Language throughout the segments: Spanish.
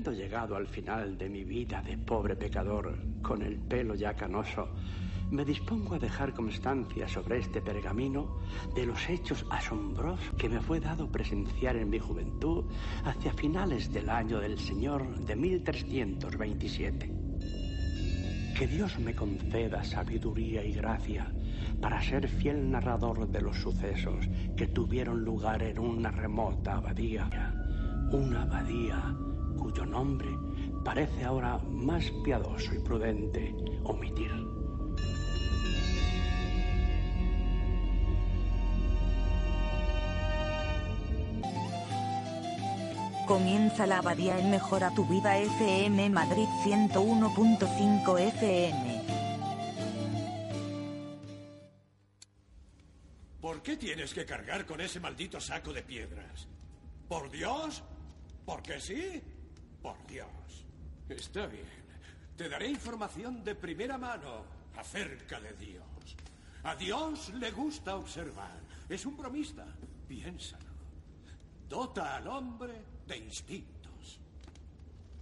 habiendo llegado al final de mi vida de pobre pecador, con el pelo ya canoso, me dispongo a dejar constancia sobre este pergamino de los hechos asombrosos que me fue dado presenciar en mi juventud hacia finales del año del Señor de 1327. Que Dios me conceda sabiduría y gracia para ser fiel narrador de los sucesos que tuvieron lugar en una remota abadía, una abadía cuyo nombre parece ahora más piadoso y prudente omitir. Comienza la abadía en Mejora tu Vida FM Madrid 101.5 FM. ¿Por qué tienes que cargar con ese maldito saco de piedras? ¿Por Dios? ¿Por qué sí? Por Dios. Está bien. Te daré información de primera mano acerca de Dios. A Dios le gusta observar. Es un bromista. Piénsalo. Dota al hombre de instintos.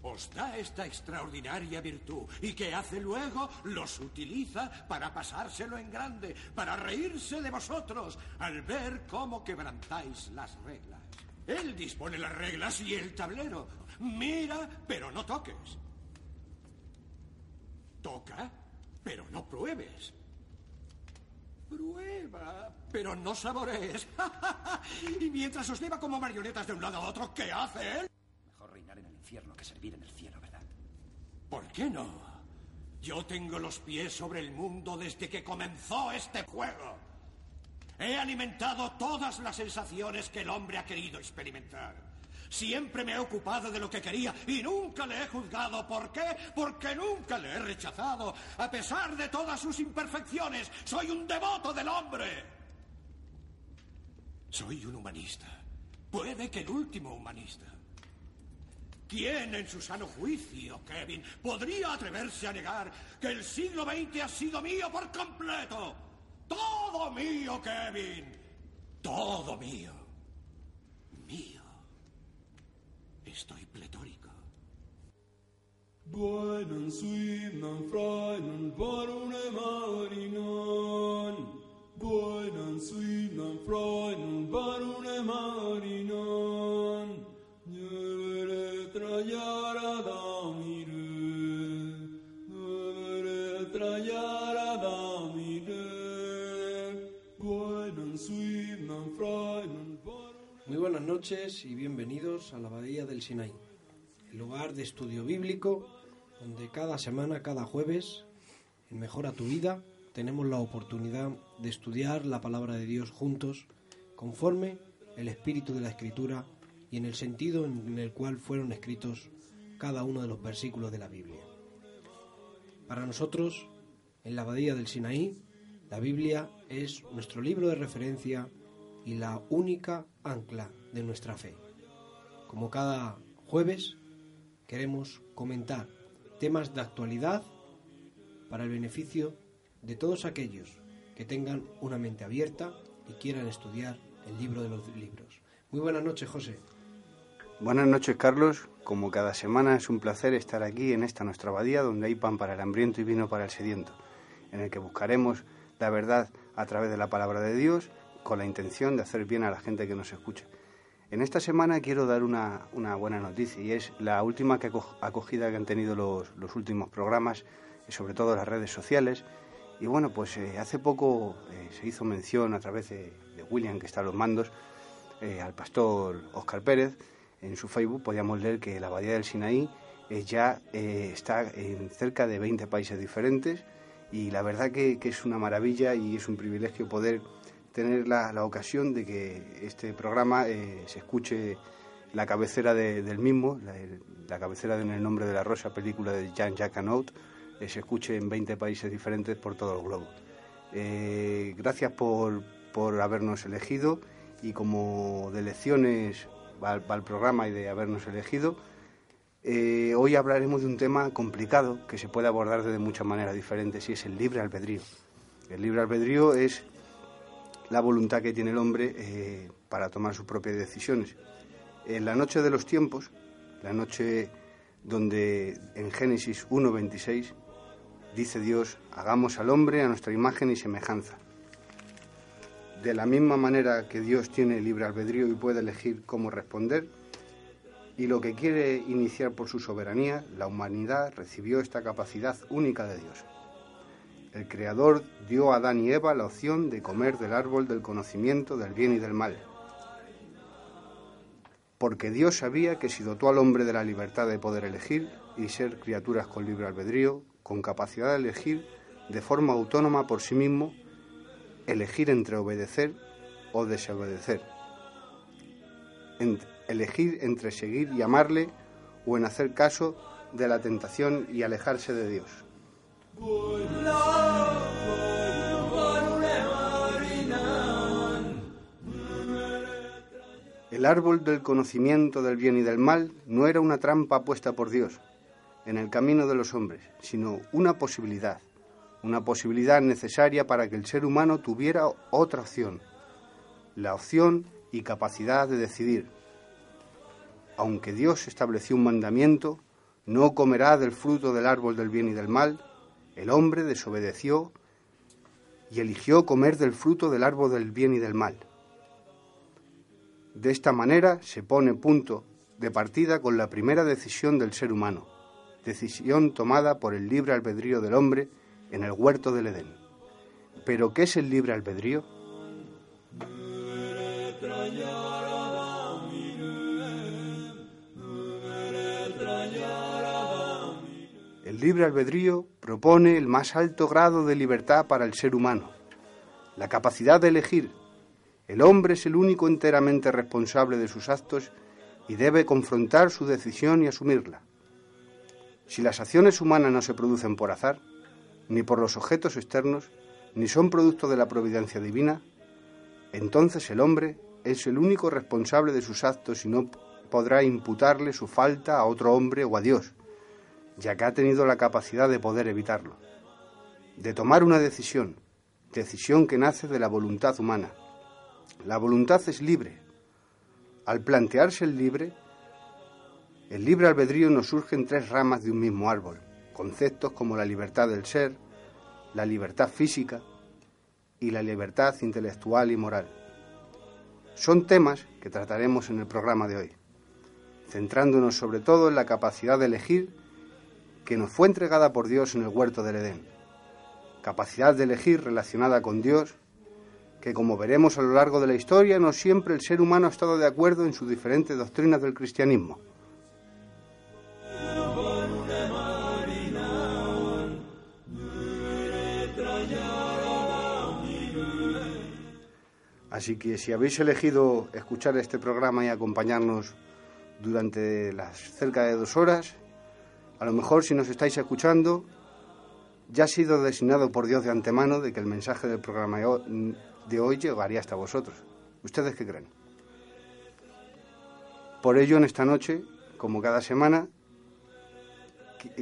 Os da esta extraordinaria virtud y que hace luego los utiliza para pasárselo en grande, para reírse de vosotros al ver cómo quebrantáis las reglas. Él dispone las reglas y el tablero. Mira, pero no toques. Toca, pero no pruebes. Prueba, pero no saborees. y mientras os lleva como marionetas de un lado a otro, ¿qué hace él? Mejor reinar en el infierno que servir en el cielo, ¿verdad? ¿Por qué no? Yo tengo los pies sobre el mundo desde que comenzó este juego. He alimentado todas las sensaciones que el hombre ha querido experimentar. Siempre me he ocupado de lo que quería y nunca le he juzgado. ¿Por qué? Porque nunca le he rechazado. A pesar de todas sus imperfecciones, soy un devoto del hombre. Soy un humanista. Puede que el último humanista. ¿Quién en su sano juicio, Kevin, podría atreverse a negar que el siglo XX ha sido mío por completo? Todo mío, Kevin. Todo mío. Mío. Estoy pletórico. Buenan suimnan freinen varune marinan. Buenan suimnan freinen varune marinan. Nyere trajara damire. Nyere trajara damire. Buenan suimnan freinen varune Muy buenas noches y bienvenidos a la Abadía del Sinaí, el lugar de estudio bíblico donde cada semana, cada jueves, en Mejora tu Vida, tenemos la oportunidad de estudiar la palabra de Dios juntos, conforme el espíritu de la Escritura y en el sentido en el cual fueron escritos cada uno de los versículos de la Biblia. Para nosotros, en la Abadía del Sinaí, la Biblia es nuestro libro de referencia y la única ancla de nuestra fe. Como cada jueves, queremos comentar temas de actualidad para el beneficio de todos aquellos que tengan una mente abierta y quieran estudiar el libro de los libros. Muy buenas noches, José. Buenas noches, Carlos. Como cada semana es un placer estar aquí en esta nuestra abadía donde hay pan para el hambriento y vino para el sediento, en el que buscaremos la verdad a través de la palabra de Dios con la intención de hacer bien a la gente que nos escucha. En esta semana quiero dar una, una buena noticia y es la última que aco- acogida que han tenido los, los últimos programas, y sobre todo las redes sociales. Y bueno, pues eh, hace poco eh, se hizo mención a través de, de William, que está a los mandos, eh, al pastor Óscar Pérez. En su Facebook podíamos leer que la Abadía del Sinaí eh, ya eh, está en cerca de 20 países diferentes y la verdad que, que es una maravilla y es un privilegio poder tener la, ocasión de que este programa eh, se escuche la cabecera de- del mismo, la, cabecera de En el nombre de la rosa, película de Jean-Jacques Annaut, eh, se escuche en 20 países diferentes por todo el globo. Eh, gracias por, por habernos elegido y como de lecciones va, el programa y de habernos elegido, hoy hablaremos de un tema complicado que se puede abordar de muchas maneras diferentes y es el libre albedrío. El libre albedrío es la voluntad que tiene el hombre eh, para tomar sus propias decisiones. En la noche de los tiempos, la noche donde en Génesis 1.26 dice Dios, hagamos al hombre a nuestra imagen y semejanza. De la misma manera que Dios tiene libre albedrío y puede elegir cómo responder, y lo que quiere iniciar por su soberanía, la humanidad recibió esta capacidad única de Dios. El Creador dio a Adán y Eva la opción de comer del árbol del conocimiento del bien y del mal. Porque Dios sabía que si dotó al hombre de la libertad de poder elegir y ser criaturas con libre albedrío, con capacidad de elegir de forma autónoma por sí mismo, elegir entre obedecer o desobedecer, elegir entre seguir y amarle o en hacer caso de la tentación y alejarse de Dios. El árbol del conocimiento del bien y del mal no era una trampa puesta por Dios en el camino de los hombres, sino una posibilidad, una posibilidad necesaria para que el ser humano tuviera otra opción, la opción y capacidad de decidir. Aunque Dios estableció un mandamiento, no comerá del fruto del árbol del bien y del mal, el hombre desobedeció y eligió comer del fruto del árbol del bien y del mal. De esta manera se pone punto de partida con la primera decisión del ser humano, decisión tomada por el libre albedrío del hombre en el huerto del Edén. Pero ¿qué es el libre albedrío? El libre albedrío propone el más alto grado de libertad para el ser humano, la capacidad de elegir el hombre es el único enteramente responsable de sus actos y debe confrontar su decisión y asumirla. Si las acciones humanas no se producen por azar, ni por los objetos externos, ni son producto de la providencia divina, entonces el hombre es el único responsable de sus actos y no podrá imputarle su falta a otro hombre o a Dios, ya que ha tenido la capacidad de poder evitarlo, de tomar una decisión, decisión que nace de la voluntad humana, la voluntad es libre. Al plantearse el libre, el libre albedrío nos surge en tres ramas de un mismo árbol, conceptos como la libertad del ser, la libertad física y la libertad intelectual y moral. Son temas que trataremos en el programa de hoy, centrándonos sobre todo en la capacidad de elegir que nos fue entregada por Dios en el huerto del Edén, capacidad de elegir relacionada con Dios que como veremos a lo largo de la historia, no siempre el ser humano ha estado de acuerdo en sus diferentes doctrinas del cristianismo. Así que si habéis elegido escuchar este programa y acompañarnos durante las cerca de dos horas, a lo mejor si nos estáis escuchando, ya ha sido designado por Dios de antemano de que el mensaje del programa de hoy llegaría hasta vosotros. ¿Ustedes qué creen? Por ello, en esta noche, como cada semana,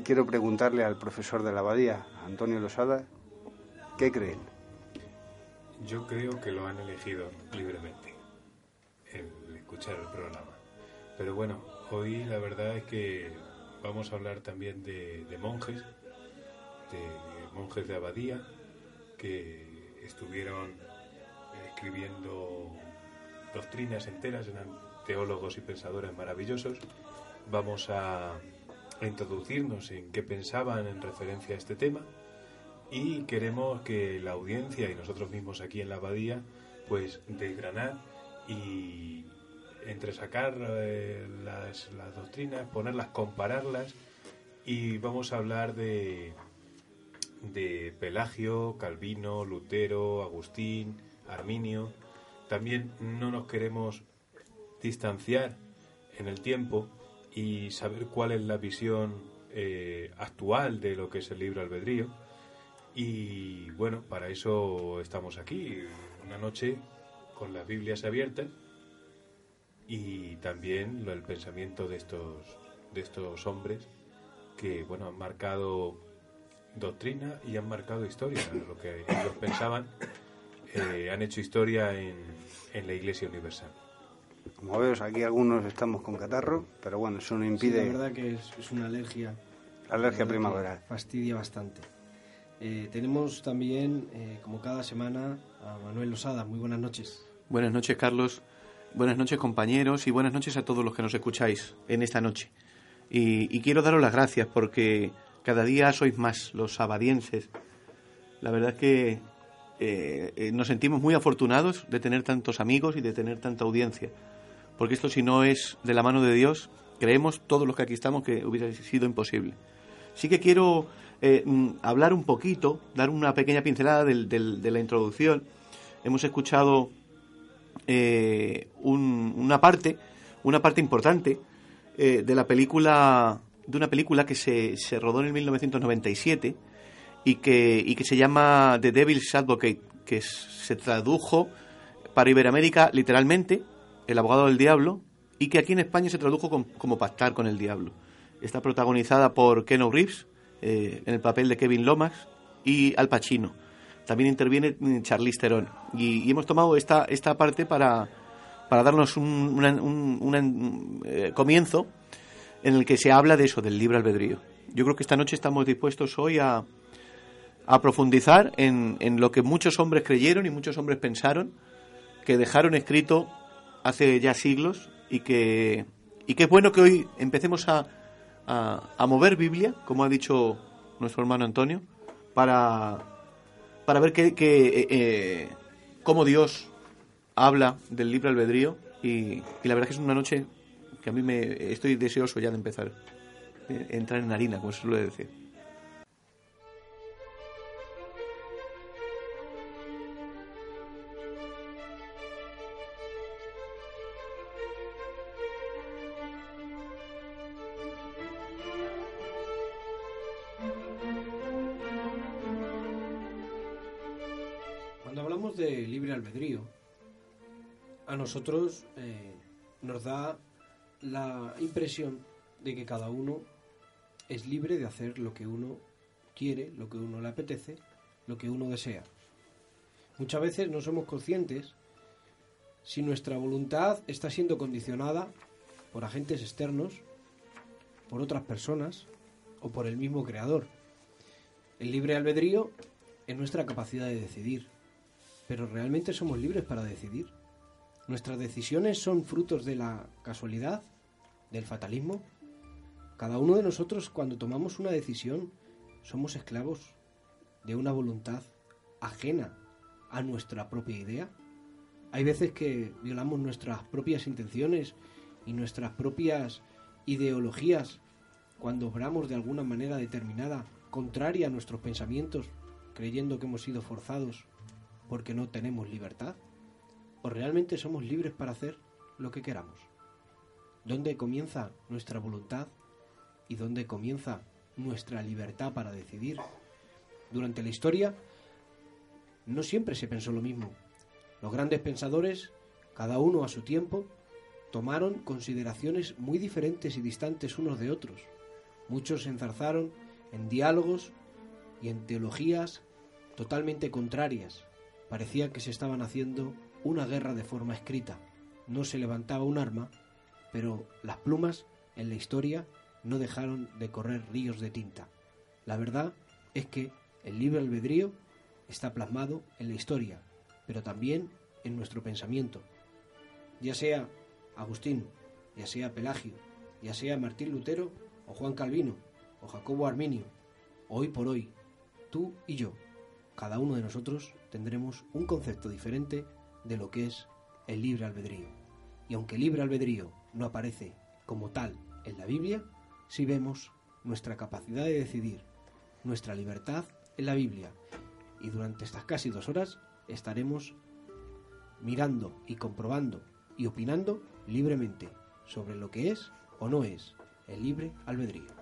quiero preguntarle al profesor de la abadía, Antonio Losada, ¿qué creen? Yo creo que lo han elegido libremente, el escuchar el programa. Pero bueno, hoy la verdad es que vamos a hablar también de, monjes, de monjes de abadía, que estuvieron escribiendo doctrinas enteras, eran teólogos y pensadores maravillosos. Vamos a, introducirnos en qué pensaban en referencia a este tema y queremos que la audiencia y nosotros mismos aquí en la abadía pues desgranar y entresacar eh, las, las doctrinas, ponerlas, compararlas y vamos a hablar de, de Pelagio, Calvino, Lutero, Agustín, Arminio. También no nos queremos distanciar en el tiempo y saber cuál es la visión eh, actual de lo que es el libro albedrío. Y bueno, para eso estamos aquí, una noche con las Biblias abiertas y también el pensamiento de estos, de estos hombres que bueno, han marcado doctrina y han marcado historia, lo que ellos pensaban eh, han hecho historia en, en la Iglesia Universal. Como veos, aquí algunos estamos con catarro, pero bueno, eso no impide... Sí, la verdad que es, es una alergia. Alergia la verdad primaveral. Fastidia bastante. Eh, tenemos también, eh, como cada semana, a Manuel Losada. Muy buenas noches. Buenas noches, Carlos. Buenas noches, compañeros, y buenas noches a todos los que nos escucháis en esta noche. Y, quiero daros las gracias porque cada día sois más los sabadienses. La verdad es que eh, eh, nos sentimos muy afortunados de tener tantos amigos y de tener tanta audiencia. Porque esto, si no es de la mano de Dios, creemos todos los que aquí estamos que hubiera sido imposible. Sí que quiero eh, mm, hablar un poquito, dar una pequeña pincelada de la introducción. Hemos escuchado eh, un- una parte, una parte importante eh, de la película, de una película que se, se rodó en el 1997 y que, y que se llama The Devil's Advocate, que se tradujo para Iberoamérica literalmente, El abogado del diablo, y que aquí en España se tradujo com- como Pactar con el diablo. Está protagonizada por Keanu Reeves eh, en el papel de Kevin Lomax y Al Pacino. También interviene Charlize Theron. Y, hemos tomado esta, esta parte para, para darnos un- una- un, eh, comienzo en el que se habla de eso, del libre albedrío. Yo creo que esta noche estamos dispuestos hoy a, a profundizar en, en lo que muchos hombres creyeron y muchos hombres pensaron, que dejaron escrito hace ya siglos y que, y que es bueno que hoy empecemos a, a, a mover Biblia, como ha dicho nuestro hermano Antonio, para, para ver que, que, eh, eh, cómo Dios habla del libre albedrío y, la verdad es que es una noche que a mí me estoy deseoso ya de empezar, de entrar en harina, como se suele decir. A nosotros eh, nos da la impresión de que cada uno es libre de hacer lo que uno quiere, lo que uno le apetece, lo que uno desea. Muchas veces no somos conscientes si nuestra voluntad está siendo condicionada por agentes externos, por otras personas o por el mismo creador. El libre albedrío es nuestra capacidad de decidir, pero ¿realmente somos libres para decidir? ¿Nuestras decisiones son frutos de la casualidad, del fatalismo? Cada uno de nosotros cuando tomamos una decisión somos esclavos de una voluntad ajena a nuestra propia idea. Hay veces que violamos nuestras propias intenciones y nuestras propias ideologías cuando obramos de alguna manera determinada, contraria a nuestros pensamientos, creyendo que hemos sido forzados porque no tenemos libertad. ¿O realmente somos libres para hacer lo que queramos? ¿Dónde comienza nuestra voluntad y dónde comienza nuestra libertad para decidir? Durante la historia no siempre se pensó lo mismo. Los grandes pensadores, cada uno a su tiempo, tomaron consideraciones muy diferentes y distantes unos de otros. Muchos se enzarzaron en diálogos y en teologías totalmente contrarias. Parecía que se estaban haciendo una guerra de forma escrita. No se levantaba un arma, pero las plumas en la historia no dejaron de correr ríos de tinta. La verdad es que el libre albedrío está plasmado en la historia, pero también en nuestro pensamiento. Ya sea Agustín, ya sea Pelagio, ya sea Martín Lutero o Juan Calvino o Jacobo Arminio, hoy por hoy, tú y yo, cada uno de nosotros tendremos un concepto diferente de lo que es el libre albedrío. Y aunque el libre albedrío no aparece como tal en la Biblia, sí vemos nuestra capacidad de decidir, nuestra libertad en la Biblia. Y durante estas casi dos horas estaremos mirando y comprobando y opinando libremente sobre lo que es o no es el libre albedrío.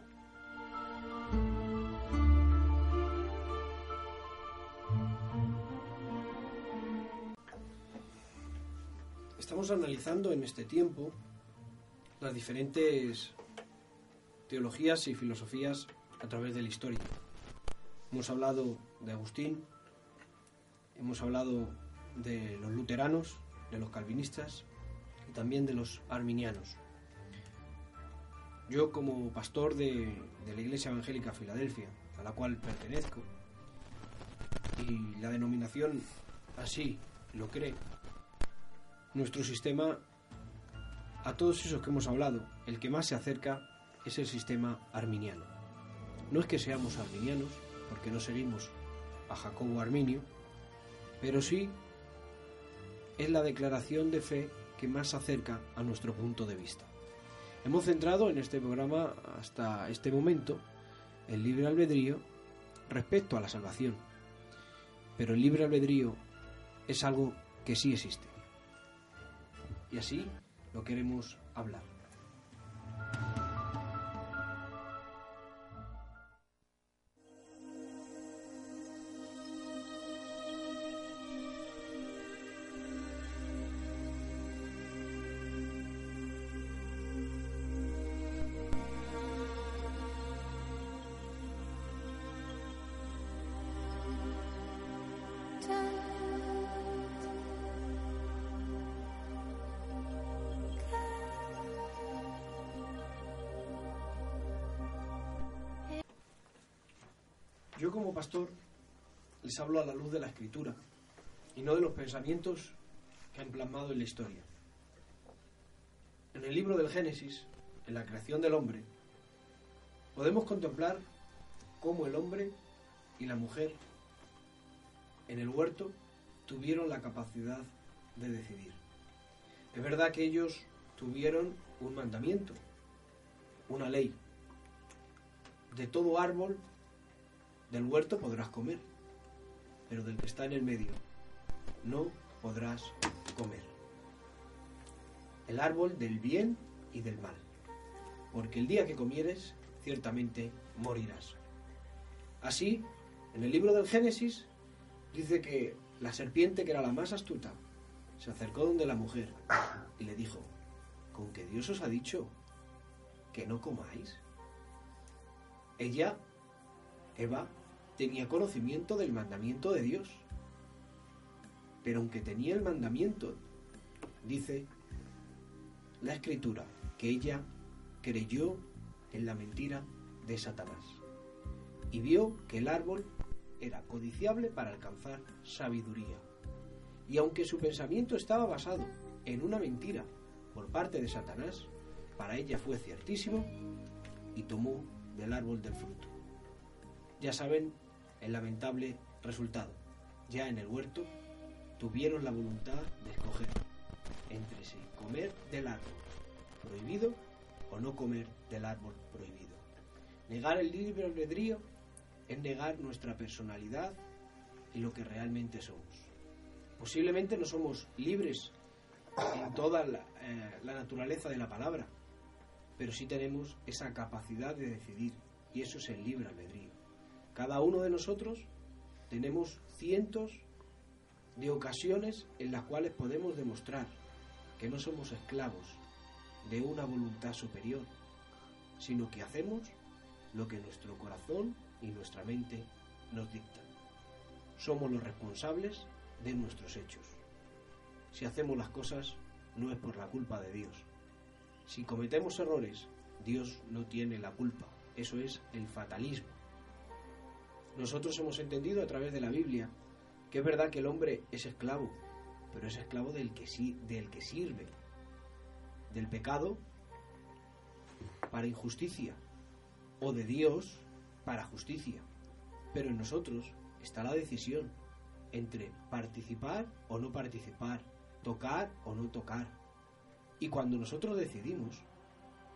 En este tiempo las diferentes teologías y filosofías a través de la historia. Hemos hablado de Agustín, hemos hablado de los luteranos, de los calvinistas y también de los arminianos. Yo como pastor de, de la Iglesia Evangélica Filadelfia, a la cual pertenezco, y la denominación así lo cree, nuestro sistema, a todos esos que hemos hablado, el que más se acerca es el sistema arminiano. No es que seamos arminianos, porque no seguimos a Jacobo Arminio, pero sí es la declaración de fe que más se acerca a nuestro punto de vista. Hemos centrado en este programa hasta este momento el libre albedrío respecto a la salvación, pero el libre albedrío es algo que sí existe. Y así lo queremos hablar. Pastor les hablo a la luz de la escritura y no de los pensamientos que han plasmado en la historia. En el libro del Génesis, en la creación del hombre, podemos contemplar cómo el hombre y la mujer en el huerto tuvieron la capacidad de decidir. Es verdad que ellos tuvieron un mandamiento, una ley. De todo árbol del huerto podrás comer, pero del que está en el medio no podrás comer. El árbol del bien y del mal, porque el día que comieres, ciertamente morirás. Así, en el libro del Génesis, dice que la serpiente, que era la más astuta, se acercó donde la mujer y le dijo, ¿con que Dios os ha dicho que no comáis? Ella, Eva, tenía conocimiento del mandamiento de Dios. Pero aunque tenía el mandamiento, dice la escritura que ella creyó en la mentira de Satanás y vio que el árbol era codiciable para alcanzar sabiduría. Y aunque su pensamiento estaba basado en una mentira por parte de Satanás, para ella fue ciertísimo y tomó del árbol del fruto. Ya saben el lamentable resultado. Ya en el huerto tuvieron la voluntad de escoger entre si comer del árbol prohibido o no comer del árbol prohibido. Negar el libre albedrío es negar nuestra personalidad y lo que realmente somos. Posiblemente no somos libres en toda la, eh, la naturaleza de la palabra, pero sí tenemos esa capacidad de decidir y eso es el libre albedrío. Cada uno de nosotros tenemos cientos de ocasiones en las cuales podemos demostrar que no somos esclavos de una voluntad superior, sino que hacemos lo que nuestro corazón y nuestra mente nos dictan. Somos los responsables de nuestros hechos. Si hacemos las cosas no es por la culpa de Dios. Si cometemos errores, Dios no tiene la culpa. Eso es el fatalismo. Nosotros hemos entendido a través de la Biblia que es verdad que el hombre es esclavo, pero es esclavo del que, del que sirve, del pecado para injusticia o de Dios para justicia. Pero en nosotros está la decisión entre participar o no participar, tocar o no tocar. Y cuando nosotros decidimos,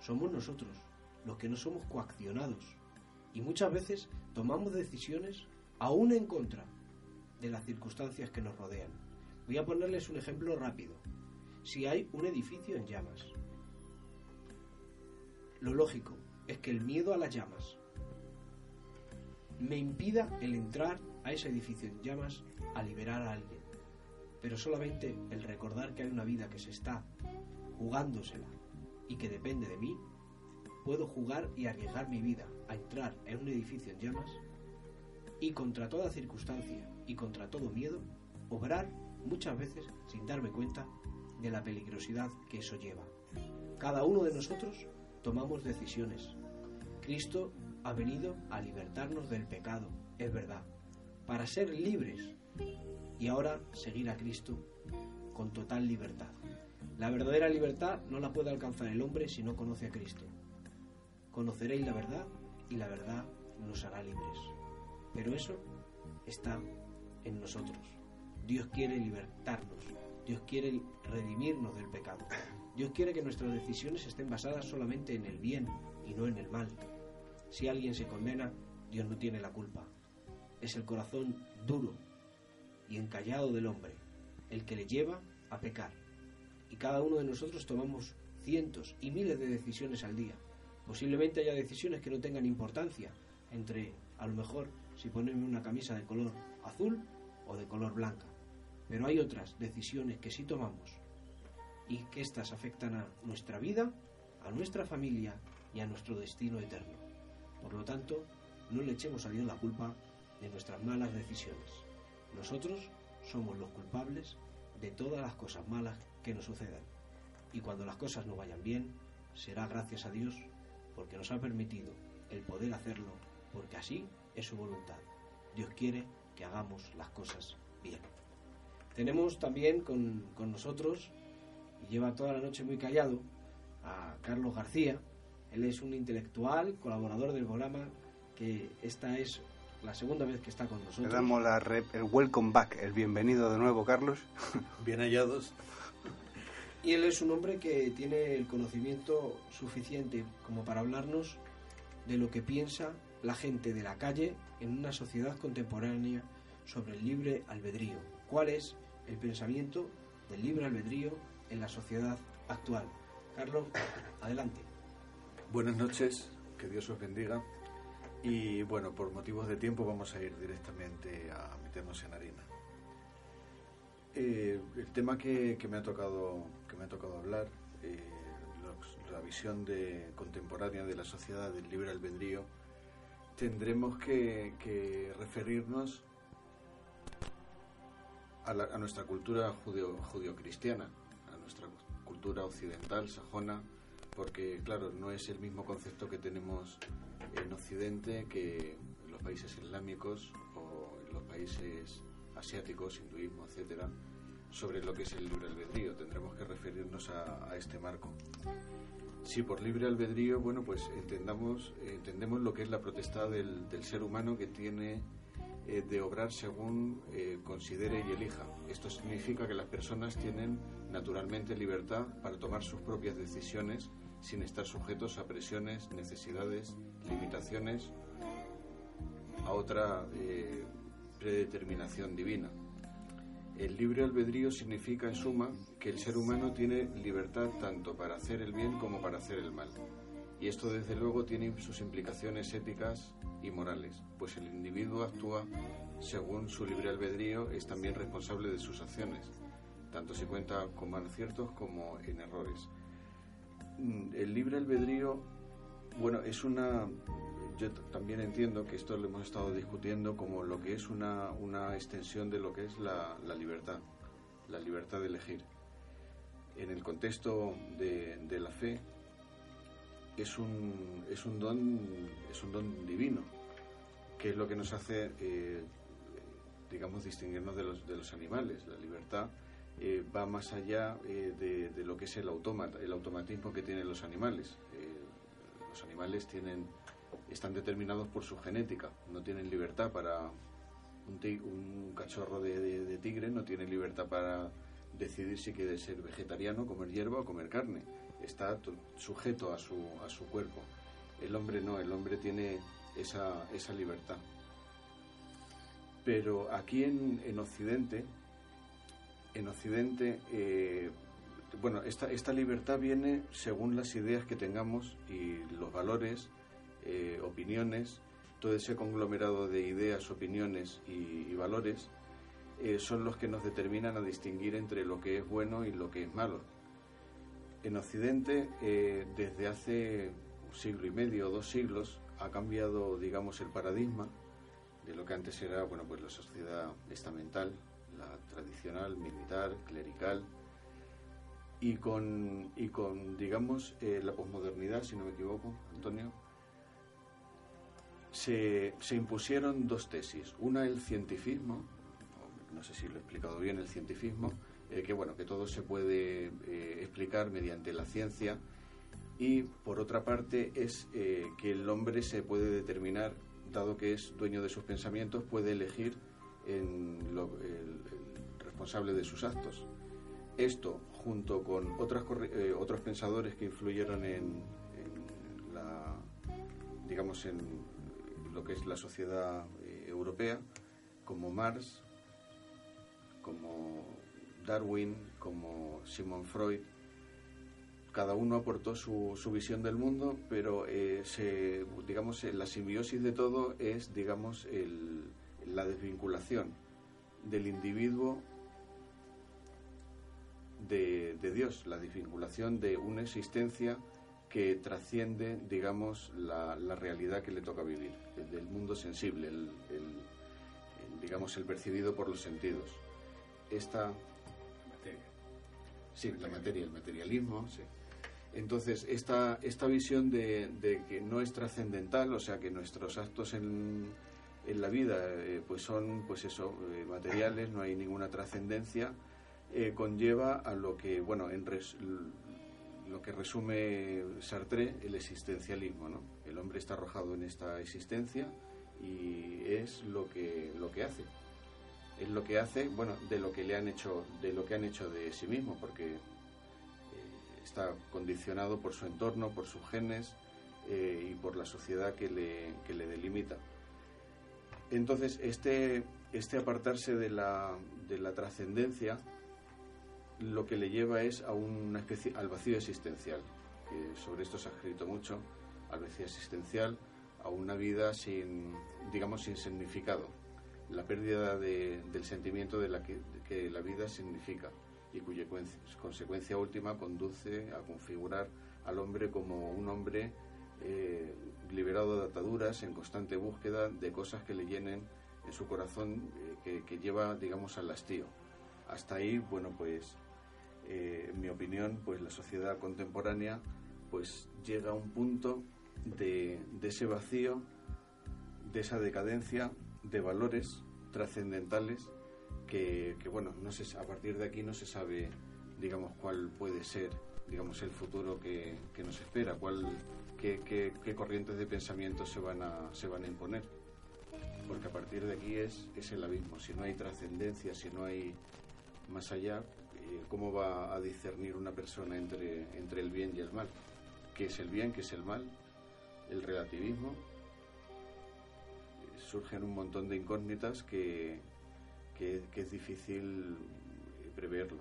somos nosotros los que no somos coaccionados. Y muchas veces tomamos decisiones aún en contra de las circunstancias que nos rodean. Voy a ponerles un ejemplo rápido. Si hay un edificio en llamas, lo lógico es que el miedo a las llamas me impida el entrar a ese edificio en llamas a liberar a alguien. Pero solamente el recordar que hay una vida que se está jugándosela y que depende de mí, puedo jugar y arriesgar mi vida a entrar en un edificio en llamas y contra toda circunstancia y contra todo miedo, obrar muchas veces sin darme cuenta de la peligrosidad que eso lleva. Cada uno de nosotros tomamos decisiones. Cristo ha venido a libertarnos del pecado, es verdad, para ser libres y ahora seguir a Cristo con total libertad. La verdadera libertad no la puede alcanzar el hombre si no conoce a Cristo. Conoceréis la verdad y la verdad nos hará libres. Pero eso está en nosotros. Dios quiere libertarnos. Dios quiere redimirnos del pecado. Dios quiere que nuestras decisiones estén basadas solamente en el bien y no en el mal. Si alguien se condena, Dios no tiene la culpa. Es el corazón duro y encallado del hombre el que le lleva a pecar. Y cada uno de nosotros tomamos cientos y miles de decisiones al día. Posiblemente haya decisiones que no tengan importancia, entre a lo mejor si ponerme una camisa de color azul o de color blanca. Pero hay otras decisiones que sí tomamos y que éstas afectan a nuestra vida, a nuestra familia y a nuestro destino eterno. Por lo tanto, no le echemos a Dios la culpa de nuestras malas decisiones. Nosotros somos los culpables de todas las cosas malas que nos sucedan. Y cuando las cosas no vayan bien, será gracias a Dios porque nos ha permitido el poder hacerlo, porque así es su voluntad. Dios quiere que hagamos las cosas bien. Tenemos también con, con nosotros, y lleva toda la noche muy callado, a Carlos García. Él es un intelectual, colaborador del programa, que esta es la segunda vez que está con nosotros. Le damos la el welcome back, el bienvenido de nuevo, Carlos. Bien hallados. Y él es un hombre que tiene el conocimiento suficiente como para hablarnos de lo que piensa la gente de la calle en una sociedad contemporánea sobre el libre albedrío. ¿Cuál es el pensamiento del libre albedrío en la sociedad actual? Carlos, adelante. Buenas noches, que Dios os bendiga. Y bueno, por motivos de tiempo vamos a ir directamente a meternos en harina. Eh, el tema que, me ha tocado que me ha tocado hablar, eh, la visión de, contemporánea de la sociedad del libre albedrío, tendremos que, referirnos a, nuestra cultura judeo, judio-cristiana, a nuestra cultura occidental, sajona, porque claro, no es el mismo concepto que tenemos en Occidente que en los países islámicos o en los países asiáticos, hinduismo, etcétera, sobre lo que es el libre albedrío. Tendremos que referirnos a, este marco. Si por libre albedrío, bueno, pues entendamos, entendemos lo que es la protesta del, ser humano que tiene eh, de obrar según eh, considere y elija. Esto significa que las personas tienen naturalmente libertad para tomar sus propias decisiones sin estar sujetos a presiones, necesidades, limitaciones, a otra eh, predeterminación divina. El libre albedrío significa, en suma, que el ser humano tiene libertad tanto para hacer el bien como para hacer el mal. Y esto, desde luego, tiene sus implicaciones éticas y morales, pues el individuo actúa según su libre albedrío, es también responsable de sus acciones, tanto si cuenta con aciertos como en errores. Mm, el libre albedrío, bueno, es una yo también entiendo que esto lo hemos estado discutiendo como lo que es una, una extensión de lo que es la, libertad, la libertad de elegir. En el contexto de, la fe es un, es, un don, es un don divino, que es lo que nos hace, eh, digamos, distinguirnos de los, de los animales. La libertad eh, va más allá eh, de, de, lo que es el, automata, el automatismo que tienen los animales. los animales tienen están determinados por su genética, no tienen libertad para un, cachorro de, tigre, no tiene libertad para decidir si quiere ser vegetariano, comer hierba o comer carne, está sujeto a su, a su cuerpo. El hombre no, el hombre tiene esa, esa libertad. Pero aquí en, en Occidente, en Occidente, eh, bueno, esta, esta libertad viene según las ideas que tengamos y los valores eh, opiniones, todo ese conglomerado de ideas, opiniones y, valores eh, son los que nos determinan a distinguir entre lo que es bueno y lo que es malo. En Occidente, eh, desde hace un siglo y medio o dos siglos, ha cambiado, digamos, el paradigma de lo que antes era, bueno, pues la sociedad estamental, la tradicional, militar, clerical, y con, y con digamos, la posmodernidad, si no me equivoco, Antonio, se, se impusieron dos tesis. Una, el cientifismo, no sé si lo he explicado bien, el cientifismo, eh, que bueno, que todo se puede eh, explicar mediante la ciencia, y por otra parte es eh, que el hombre se puede determinar, dado que es dueño de sus pensamientos, puede elegir el, responsable de sus actos. Esto, junto con otras, otros pensadores que influyeron en, en, la, digamos, en lo que es la sociedad europea, como Marx, como Darwin, como Simon Freud, cada uno aportó su, visión del mundo, pero eh, digamos, la simbiosis de todo es, digamos, la desvinculación del individuo de, Dios, la desvinculación de una existencia que trasciende, digamos, la, la realidad que le toca vivir, el del mundo sensible, el, el, digamos, el percibido por los sentidos. Esta Sí, la materia, el materialismo, sí. Entonces, esta, esta visión de, de que no es trascendental, o sea, que nuestros actos en, en la vida eh, pues son, pues eso, eh, materiales, no hay ninguna trascendencia, eh, conlleva a lo que, bueno, en res, lo que resume Sartre, el existencialismo, ¿no? El hombre está arrojado en esta existencia y es lo que, lo que hace es lo que hace, bueno, de lo que le han hecho, de lo que han hecho de sí mismo, porque eh, está condicionado por su entorno, por sus genes eh, y por la sociedad que le, que le delimita. Entonces, este, este apartarse de la, de la trascendencia lo que le lleva es a una especie, al vacío existencial, que sobre esto se ha escrito mucho, al vacío existencial, a una vida sin, digamos, sin significado la pérdida de, del sentimiento de la que, de que, la vida significa y cuya consecuencia última conduce a configurar al hombre como un hombre eh, liberado de ataduras, en constante búsqueda de cosas que le llenen en su corazón, eh, que, que, lleva, digamos, al hastío. Hasta ahí, bueno, pues, eh, en mi opinión, pues la sociedad contemporánea, pues llega a un punto de, de ese vacío, de esa decadencia, de valores trascendentales que, que, bueno, no se, a partir de aquí no se sabe, digamos, cuál puede ser, digamos, el futuro que, que nos espera, cuál, qué, qué, qué, corrientes de pensamiento se van a, se van a imponer. Porque a partir de aquí es, es el abismo. Si no hay trascendencia, si no hay más allá, ¿cómo va a discernir una persona entre, entre el bien y el mal? ¿Qué es el bien, qué es el mal? El relativismo, surgen un montón de incógnitas que, que, es difícil preverlo.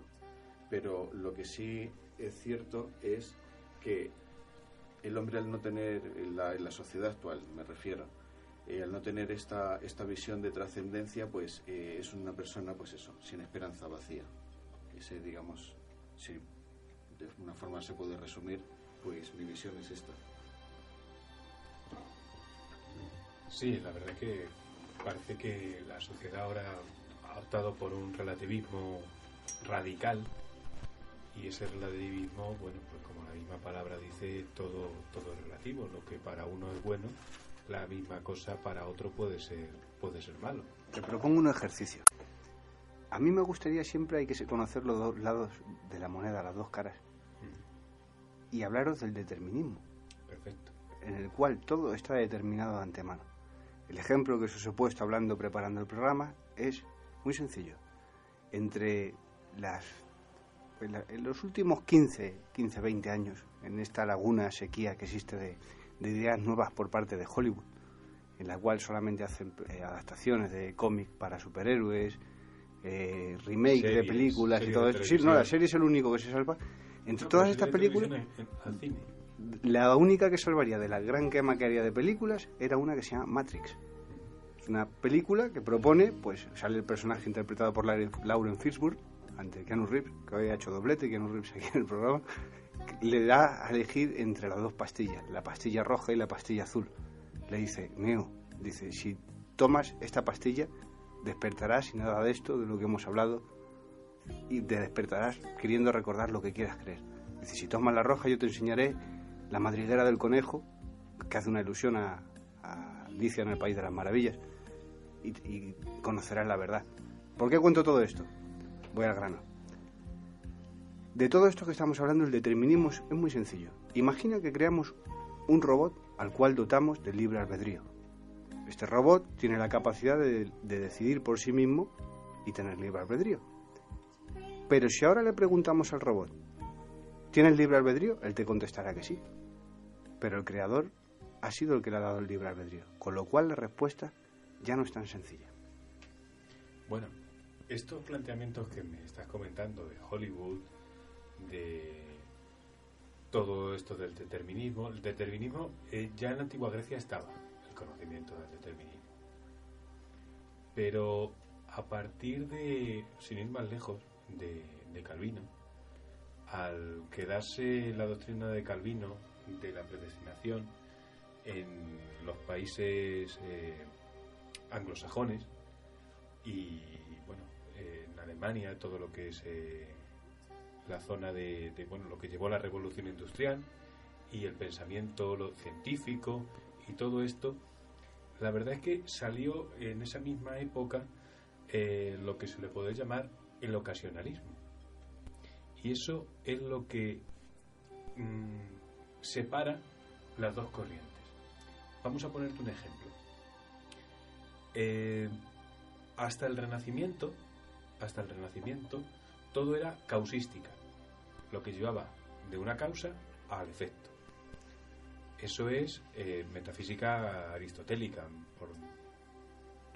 Pero lo que sí es cierto es que el hombre al no tener, en la, sociedad actual me refiero, eh, al no tener esta, esta visión de trascendencia, pues eh, es una persona, pues eso, sin esperanza vacía. Ese, digamos, si de una forma se puede resumir, pues mi visión es esta. Sí, la verdad es que parece que la sociedad ahora ha optado por un relativismo radical y ese relativismo, bueno, pues como la misma palabra dice, todo, todo es relativo. Lo que para uno es bueno, la misma cosa para otro puede ser, puede ser malo. Te propongo un ejercicio. A mí me gustaría siempre hay que conocer los dos lados de la moneda, las dos caras. Mm. Y hablaros del determinismo. Perfecto. En el cual todo está determinado de antemano. El ejemplo que os he puesto hablando, preparando el programa, es muy sencillo. Entre las en los últimos 15, 15, 20 años, en esta laguna sequía que existe de, de ideas nuevas por parte de Hollywood, en la cual solamente hacen eh, adaptaciones de cómics para superhéroes, eh, remake series, de películas y todo eso. Sí, no, la serie es el único que se salva. Entre no, todas estas películas, al cine. la única que salvaría de la gran quema que haría de películas era una que se llama Matrix. Es una película que propone, pues sale el personaje interpretado por Lauren Fishburne, ante Keanu Reeves, que hoy ha hecho doblete, Keanu Reeves aquí en el programa, le da a elegir entre las dos pastillas, la pastilla roja y la pastilla azul. Le dice, Neo, dice, si tomas esta pastilla, despertarás y nada de esto, de lo que hemos hablado, y te despertarás queriendo recordar lo que quieras creer. Dice, si tomas la roja yo te enseñaré la madriguera del conejo, que hace una ilusión a, a Alicia en el País de las Maravillas, y, conocerás la verdad. ¿Por qué cuento todo esto? Voy al grano. De todo esto que estamos hablando, el determinismo es muy sencillo. Imagina que creamos un robot al cual dotamos del libre albedrío. Este robot tiene la capacidad de, de decidir por sí mismo y tener libre albedrío. Pero si ahora le preguntamos al robot, ¿tienes libre albedrío? Él te contestará que sí. Pero el creador ha sido el que le ha dado el libre albedrío, con lo cual la respuesta ya no es tan sencilla. Bueno, estos planteamientos que me estás comentando de Hollywood, de todo esto del determinismo, el determinismo eh, ya en la antigua Grecia estaba conocimiento del determinismo. Pero a partir de, sin ir más lejos, de, Calvino, al quedarse la doctrina de Calvino de la predestinación en los países eh, anglosajones y bueno en Alemania todo lo que es eh, la zona de, bueno lo que llevó a la revolución industrial y el pensamiento científico y todo esto la verdad es que salió en esa misma época eh, lo que se le puede llamar el ocasionalismo y eso es lo que mmm, separa las dos corrientes Vamos a ponerte un ejemplo. Eh, hasta el Renacimiento, hasta el Renacimiento, todo era causística, lo que llevaba de una causa al efecto. Eso es eh, metafísica aristotélica, por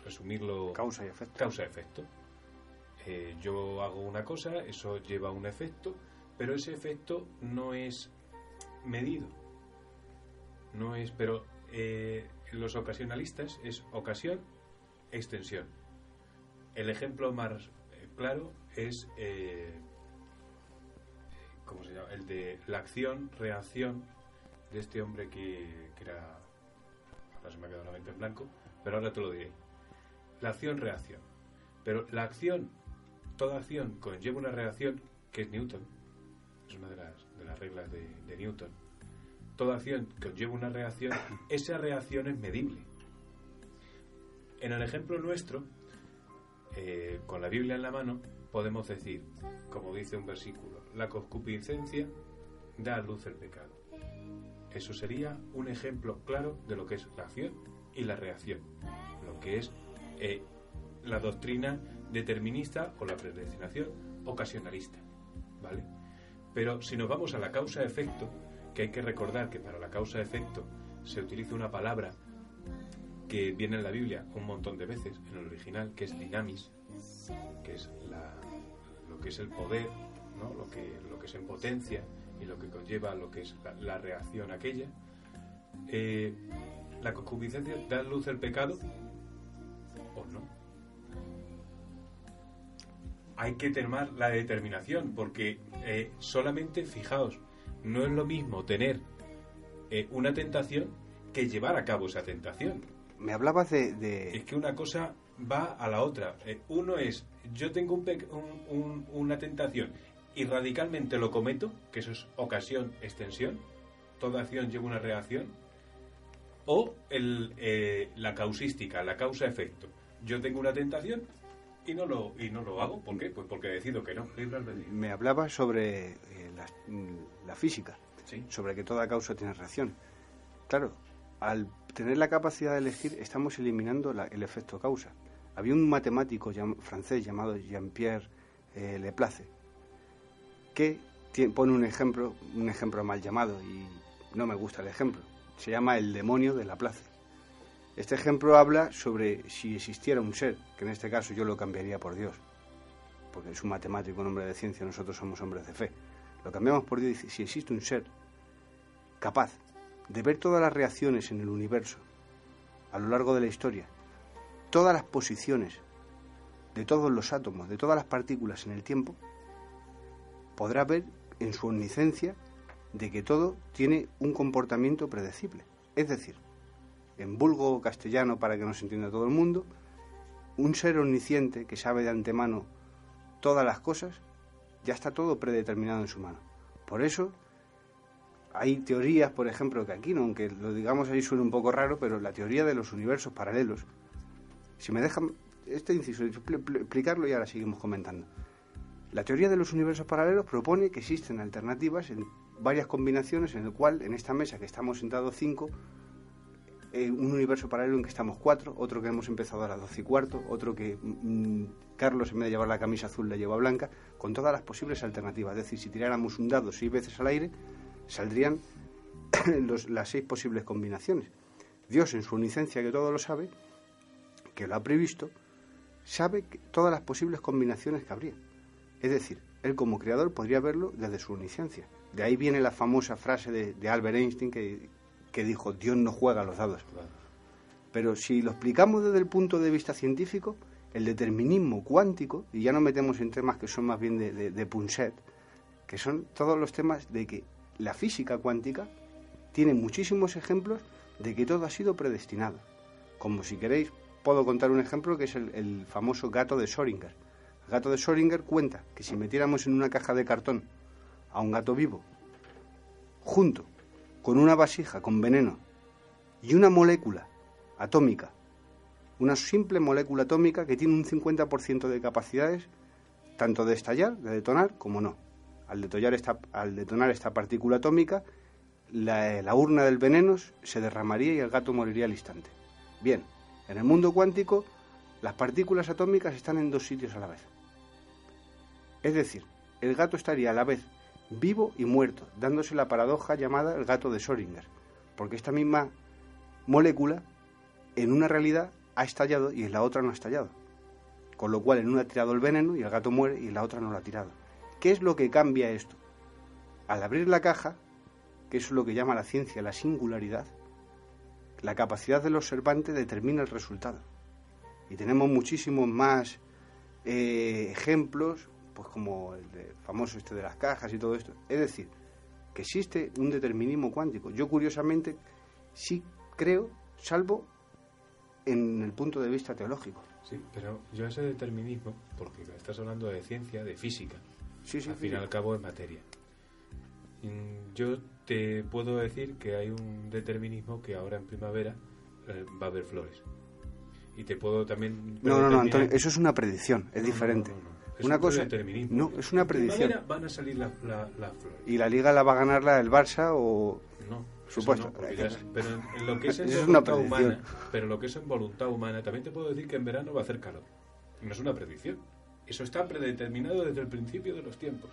resumirlo. Causa y efecto. Causa y efecto. Eh, yo hago una cosa, eso lleva un efecto, pero ese efecto no es medido. No es, pero eh, los ocasionalistas es ocasión, extensión. El ejemplo más claro es, eh, ¿cómo se llama? El de la acción, reacción de este hombre que, que era, ahora se me ha quedado la mente en blanco, pero ahora te lo diré. La acción, reacción. Pero la acción, toda acción conlleva una reacción que es Newton, es una de las, de las reglas de, Newton toda acción conlleva una reacción, esa reacción es medible. En el ejemplo nuestro, eh, con la Biblia en la mano, podemos decir, como dice un versículo, la concupiscencia da a luz el pecado. Eso sería un ejemplo claro de lo que es la acción y la reacción, lo que es eh, la doctrina determinista o la predestinación ocasionalista, ¿vale? Pero si nos vamos a la causa-efecto, que hay que recordar que para la causa-efecto se utiliza una palabra que viene en la Biblia un montón de veces, en el original, que es dinamis, que es lo que es el poder, ¿no? lo, que, lo que es en potencia y lo que conlleva lo que es la, la reacción aquella. Eh, ¿La concupiscencia da luz el pecado o no? Hay que tener la determinación, porque eh, solamente, fijaos, no es lo mismo tener eh, una tentación que llevar a cabo esa tentación. Me hablabas de... de... Es que una cosa va a la otra. Uno es, yo tengo un, un, un, una tentación y radicalmente lo cometo, que eso es ocasión, extensión, toda acción lleva una reacción, o el, eh, la causística, la causa-efecto. Yo tengo una tentación y no lo y no lo hago. ¿Por qué? Pues porque decido que no. Me hablaba sobre eh, la, la, física, ¿Sí? sobre que toda causa tiene reacción. Claro, al tener la capacidad de elegir, estamos eliminando la, el efecto causa. Había un matemático llam, francés llamado Jean-Pierre eh, Leplace que pone un ejemplo, un ejemplo mal llamado y no me gusta el ejemplo. Se llama el demonio de Laplace. Este ejemplo habla sobre si existiera un ser, que en este caso yo lo cambiaría por Dios, porque es un matemático, un hombre de ciencia, nosotros somos hombres de fe. Lo cambiamos por Dios y si existe un ser capaz de ver todas las reacciones en el universo a lo largo de la historia, todas las posiciones de todos los átomos, de todas las partículas en el tiempo, podrá ver en su omnisciencia de que todo tiene un comportamiento predecible. Es decir, en vulgo castellano para que nos entienda todo el mundo, un ser omnisciente que sabe de antemano todas las cosas, ya está todo predeterminado en su mano. Por eso hay teorías, por ejemplo, que aquí, ¿no? aunque lo digamos ahí suena un poco raro, pero la teoría de los universos paralelos. Si me dejan este inciso explicarlo y ahora seguimos comentando. La teoría de los universos paralelos propone que existen alternativas en varias combinaciones en el cual en esta mesa que estamos sentados cinco, eh, un universo paralelo en que estamos cuatro, otro que hemos empezado a las doce y cuarto, otro que mm, Carlos en vez de llevar la camisa azul la lleva blanca, con todas las posibles alternativas. Es decir, si tiráramos un dado seis veces al aire, saldrían las seis posibles combinaciones. Dios, en su omnisciencia, que todo lo sabe, que lo ha previsto, sabe todas las posibles combinaciones que habría. Es decir, él como creador podría verlo desde su omnisciencia. De ahí viene la famosa frase de, Albert Einstein que, que, dijo, Dios no juega a los dados. Pero si lo explicamos desde el punto de vista científico, el determinismo cuántico, y ya no metemos en temas que son más bien de, de, de Punset, que son todos los temas de que la física cuántica tiene muchísimos ejemplos de que todo ha sido predestinado. Como si queréis, puedo contar un ejemplo que es el, famoso gato de Schrödinger. Gato de Schrödinger cuenta que si metiéramos en una caja de cartón a un gato vivo, junto con una vasija con veneno y una molécula atómica, una simple molécula atómica que tiene un 50% de capacidades tanto de estallar, de detonar, como no. Al detonar esta, al detonar esta partícula atómica, la urna del veneno se derramaría y el gato moriría al instante. Bien, en el mundo cuántico, las partículas atómicas están en dos sitios a la vez. Es decir, el gato estaría a la vez vivo y muerto, dándose la paradoja llamada el gato de Schrödinger, porque esta misma molécula en una realidad ha estallado y en la otra no ha estallado. Con lo cual en una ha tirado el veneno y el gato muere y en la otra no lo ha tirado. ¿Qué es lo que cambia esto? Al abrir la caja, que es lo que llama la ciencia la singularidad, la capacidad del observante determina el resultado. Y tenemos muchísimos más eh, ejemplos, pues como el famoso este de las cajas y todo esto. Es decir, que existe un determinismo cuántico. Yo curiosamente sí creo, salvo en el punto de vista teológico. Sí, pero yo ese determinismo, porque estás hablando de ciencia, de física, sí, sí, al fin y al cabo es materia. Yo te puedo decir que hay un determinismo que ahora en primavera eh, va a haber flores. Y te puedo también... No, no, no, Antonio, eso es una predicción, es diferente. Una cosa... No, es una predicción. van a salir las flores. ¿Y la liga la va a ganar la del Barça o...? No. Supuesto. pero en, lo que es en voluntad humana, pero lo que es en voluntad humana, también te puedo decir que en verano va a hacer calor. No es una predicción. Eso está predeterminado desde el principio de los tiempos.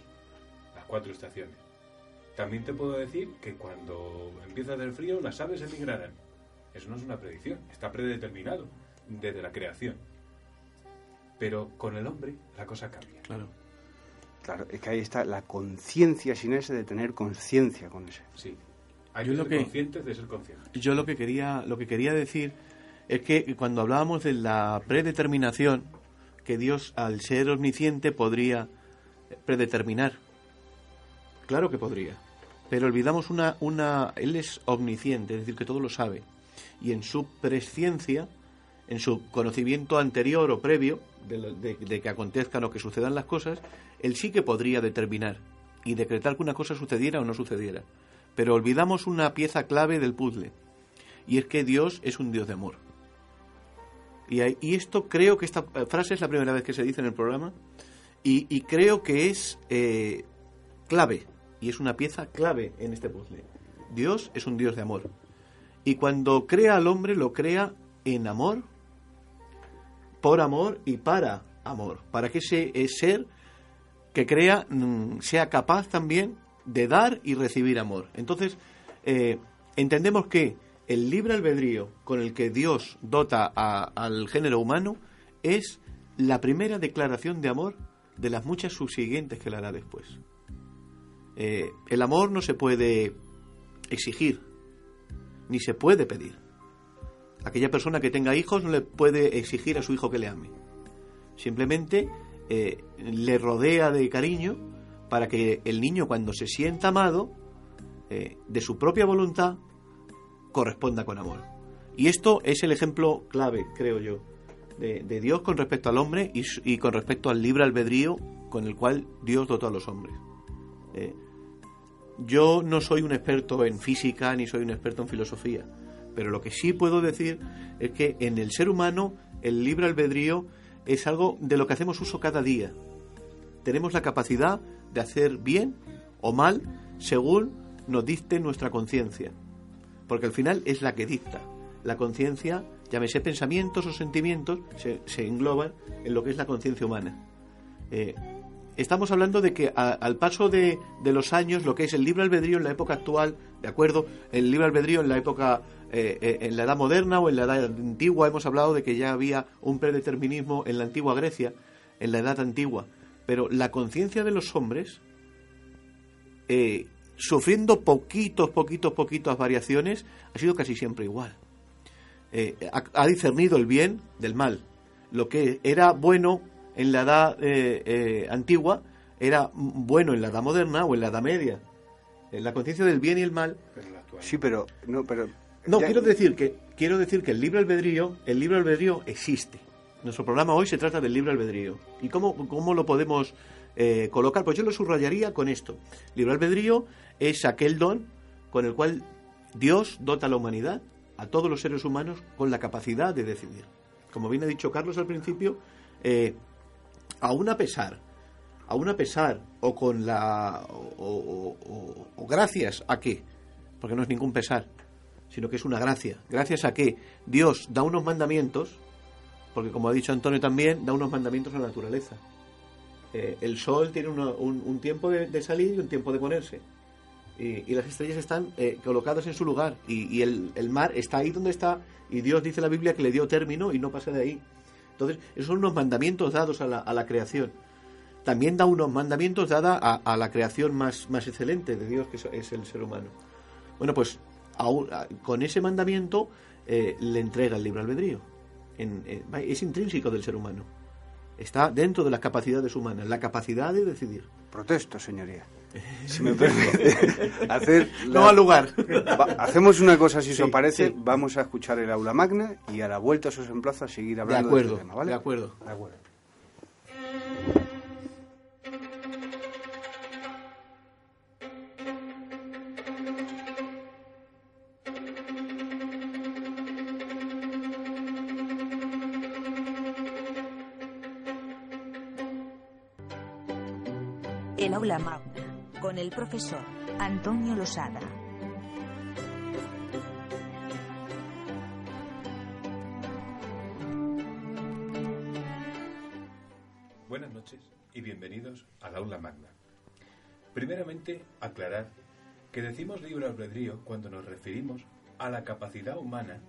Las cuatro estaciones. También te puedo decir que cuando empieza a hacer frío las aves emigrarán. Eso no es una predicción, está predeterminado desde la creación. Pero con el hombre la cosa cambia. Claro. Claro, es que ahí está la conciencia sin ese de tener conciencia con ese. Sí. Hay que ser conscientes de ser conscientes. Yo lo que quería, lo que quería decir es que cuando hablábamos de la predeterminación, que Dios al ser omnisciente podría predeterminar. Claro que podría. Pero olvidamos una, una... Él es omnisciente, es decir, que todo lo sabe. Y en su presciencia, en su conocimiento anterior o previo de, que acontezcan o que sucedan las cosas, él sí que podría determinar y decretar que una cosa sucediera o no sucediera. Pero olvidamos una pieza clave del puzzle. Y es que Dios es un Dios de amor. Y, y esto creo que esta frase es la primera vez que se dice en el programa. Y, creo que es eh, clave y es una pieza clave en este puzzle. Dios es un Dios de amor. Y cuando crea al hombre, lo crea en amor, por amor y para amor. Para que ese ser que crea mm, sea capaz también de dar y recibir amor. Entonces, eh, entendemos que el libre albedrío con el que Dios dota al género humano es la primera declaración de amor de las muchas subsiguientes que le hará después. Eh, el amor no se puede exigir, ni se puede pedir. Aquella persona que tenga hijos no le puede exigir a su hijo que le ame. Simplemente eh, le rodea de cariño para que el niño cuando se sienta amado, eh, de su propia voluntad, corresponda con amor. Y esto es el ejemplo clave, creo yo, de, de Dios con respecto al hombre y, con respecto al libre albedrío con el cual Dios dotó a los hombres. Eh, yo no soy un experto en física ni soy un experto en filosofía, pero lo que sí puedo decir es que en el ser humano el libre albedrío es algo de lo que hacemos uso cada día. Tenemos la capacidad de hacer bien o mal según nos dicte nuestra conciencia, porque al final es la que dicta. La conciencia, llámese pensamientos o sentimientos, se, se engloban en lo que es la conciencia humana. Eh, estamos hablando de que al paso de, de los años, lo que es el libre albedrío en la época actual, ¿de acuerdo? El libre albedrío en la época, eh, eh, en la edad moderna o en la edad antigua, hemos hablado de que ya había un predeterminismo en la antigua Grecia, en la edad antigua. Pero la conciencia de los hombres, eh, sufriendo poquitos, poquitos, poquitas variaciones, ha sido casi siempre igual. Eh, ha, ha discernido el bien del mal. Lo que era bueno en la edad antigua era bueno en la edad moderna o en la edad media. La conciencia del bien y el mal. Sí, pero no, pero No, ya- quiero decir que quiero decir que el libre albedrío, el libre albedrío existe. Nuestro programa hoy se trata del libre albedrío. ¿Y cómo, cómo lo podemos eh, colocar? Pues yo lo subrayaría con esto. Libre albedrío es aquel don con el cual Dios dota a la humanidad, a todos los seres humanos, con la capacidad de decidir. Como bien ha dicho Carlos al principio, eh, aún a pesar, aún a pesar, o con la. o, o- o- o gracias a qué, porque no es ningún pesar, sino que es una gracia. Gracias a que Dios da unos mandamientos, porque como ha dicho Antonio también, da unos mandamientos a la naturaleza. Eh, el sol tiene un, un tiempo de, salir y un tiempo de ponerse. Y, las estrellas están eh, colocadas en su lugar. Y, el, el mar está ahí donde está. Y Dios dice la Biblia que le dio término y no pasa de ahí. Entonces, esos son unos mandamientos dados a la, a la creación. También da unos mandamientos dados a, a la creación más, más excelente de Dios, que es el ser humano. Bueno, pues a- con ese mandamiento eh, le entrega el libre albedrío. En- eh, es intrínseco del ser humano. Está dentro de las capacidades humanas, la capacidad de decidir. Protesto, señoría. Si me permite hacer No al lugar. Hacemos una cosa, si Sí, os parece, sí. vamos a escuchar el aula magna y a la vuelta os emplazo a seguir De hablando acuerdo, este tema, ¿vale? de acuerdo. De acuerdo. El profesor Antonio Losada. Buenas noches y bienvenidos al aula magna. Primeramente, aclarar que decimos libre albedrío cuando nos referimos a la capacidad humana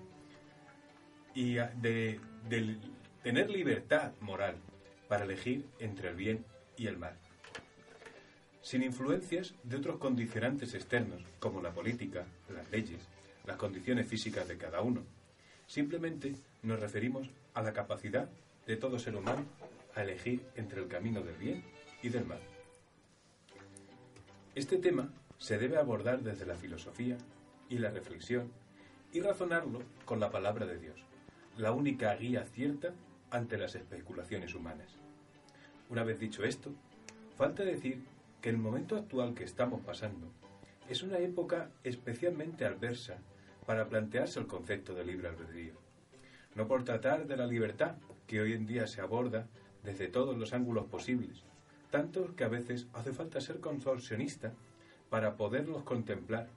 y de, del tener libertad moral para elegir entre el bien y el mal, sin influencias de otros condicionantes externos como la política, las leyes, las condiciones físicas de cada uno. Simplemente nos referimos a la capacidad de todo ser humano a elegir entre el camino del bien y del mal. Este tema se debe abordar desde la filosofía y la reflexión y razonarlo con la palabra de Dios, la única guía cierta ante las especulaciones humanas. Una vez dicho esto, falta decir que el momento actual que estamos pasando es una época especialmente adversa para plantearse el concepto de libre albedrío. No por tratar de la libertad que hoy en día se aborda desde todos los ángulos posibles, tanto que a veces hace falta ser contorsionista para poderlos contemplar,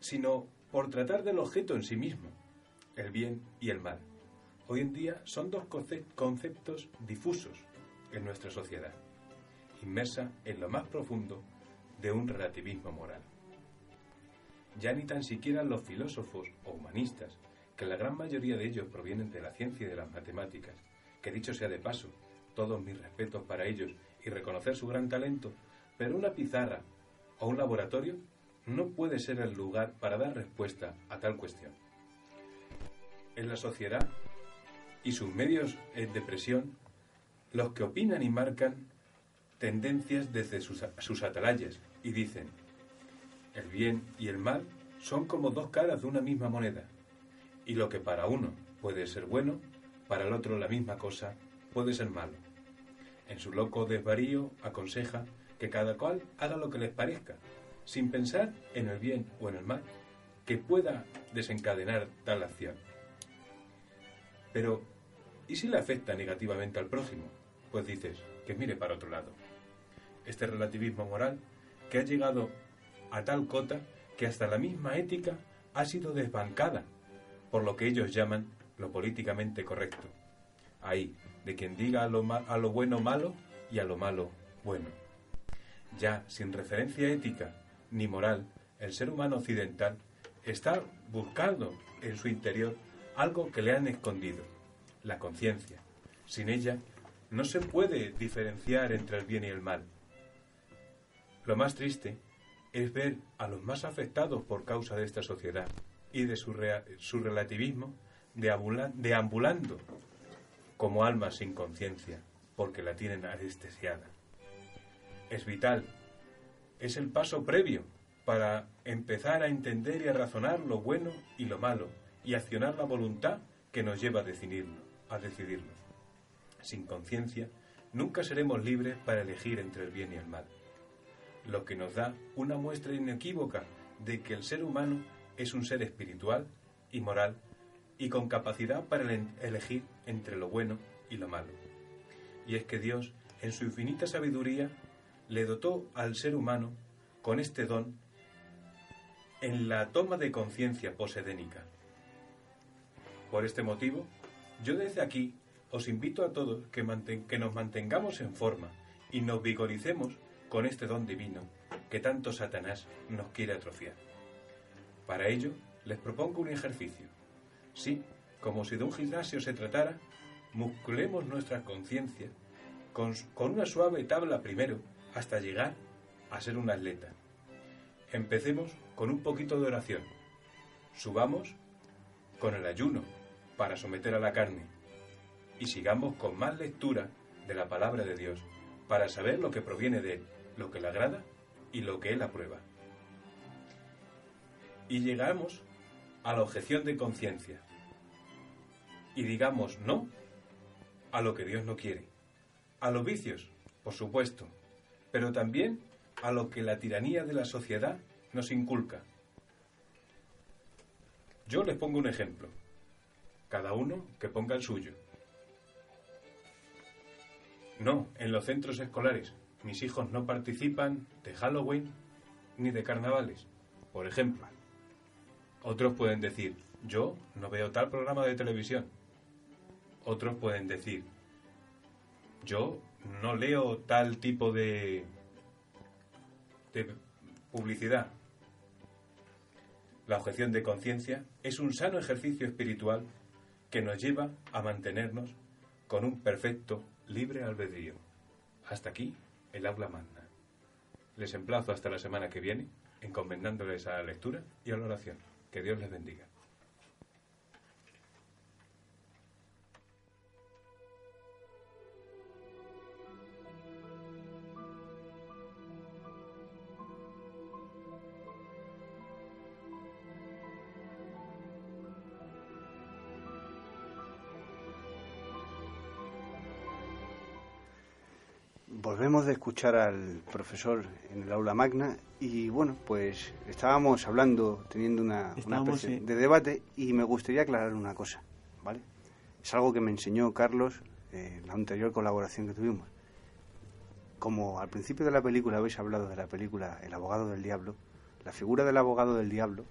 sino por tratar del objeto en sí mismo, el bien y el mal. Hoy en día son dos conce- conceptos difusos en nuestra sociedad, inmersa en lo más profundo de un relativismo moral. Ya ni tan siquiera los filósofos o humanistas, que la gran mayoría de ellos provienen de la ciencia y de las matemáticas, que dicho sea de paso, todos mis respetos para ellos y reconocer su gran talento, pero una pizarra o un laboratorio no puede ser el lugar para dar respuesta a tal cuestión. En la sociedad y sus medios de presión, los que opinan y marcan tendencias desde sus, atalayas y dicen, el bien y el mal son como dos caras de una misma moneda, y lo que para uno puede ser bueno, para el otro la misma cosa, puede ser malo. En su loco desvarío aconseja que cada cual haga lo que les parezca, sin pensar en el bien o en el mal que pueda desencadenar tal acción. Pero, ¿y si le afecta negativamente al prójimo? Pues dices, que mire para otro lado. Este relativismo moral que ha llegado a tal cota que hasta la misma ética ha sido desbancada por lo que ellos llaman lo políticamente correcto. Ahí, de quien diga a lo, a lo bueno malo y a lo malo bueno. Ya sin referencia ética ni moral, el ser humano occidental está buscando en su interior algo que le han escondido, la conciencia. Sin ella no se puede diferenciar entre el bien y el mal. Lo más triste es ver a los más afectados por causa de esta sociedad y de su, su relativismo deambulando como almas sin conciencia, porque la tienen anestesiada. Es vital, es el paso previo para empezar a entender y a razonar lo bueno y lo malo y accionar la voluntad que nos lleva a decidirlo. A decidirlo. Sin conciencia, nunca seremos libres para elegir entre el bien y el mal, lo que nos da una muestra inequívoca de que el ser humano es un ser espiritual y moral y con capacidad para elegir entre lo bueno y lo malo. Y es que Dios, en su infinita sabiduría, le dotó al ser humano con este don en la toma de conciencia posedénica. Por este motivo, yo desde aquí os invito a todos que, que nos mantengamos en forma y nos vigoricemos con este don divino que tanto Satanás nos quiere atrofiar. Para ello, les propongo un ejercicio. Sí, como si de un gimnasio se tratara, musculemos nuestra conciencia con, con una suave tabla primero hasta llegar a ser un atleta. Empecemos con un poquito de oración. Subamos con el ayuno para someter a la carne. Y sigamos con más lectura de la palabra de Dios para saber lo que proviene de Él, lo que le agrada y lo que Él aprueba. Y llegamos a la objeción de conciencia. Y digamos no a lo que Dios no quiere. A los vicios, por supuesto, pero también a lo que la tiranía de la sociedad nos inculca. Yo les pongo un ejemplo. Cada uno que ponga el suyo. No, en los centros escolares mis hijos no participan de Halloween ni de carnavales, por ejemplo. Otros pueden decir, yo no veo tal programa de televisión. Otros pueden decir, yo no leo tal tipo de, publicidad. La objeción de conciencia es un sano ejercicio espiritual que nos lleva a mantenernos con un perfecto libre albedrío. Hasta aquí el aula magna. Les emplazo hasta la semana que viene, encomendándoles a la lectura y a la oración. Que Dios les bendiga. Escuchar al profesor en el aula magna y bueno, pues estábamos hablando, teniendo una, especie de debate y me gustaría aclarar una cosa, ¿vale? Es algo que me enseñó Carlos en la anterior colaboración que tuvimos. Como al principio de la película habéis hablado de la película El abogado del diablo, la figura del abogado del diablo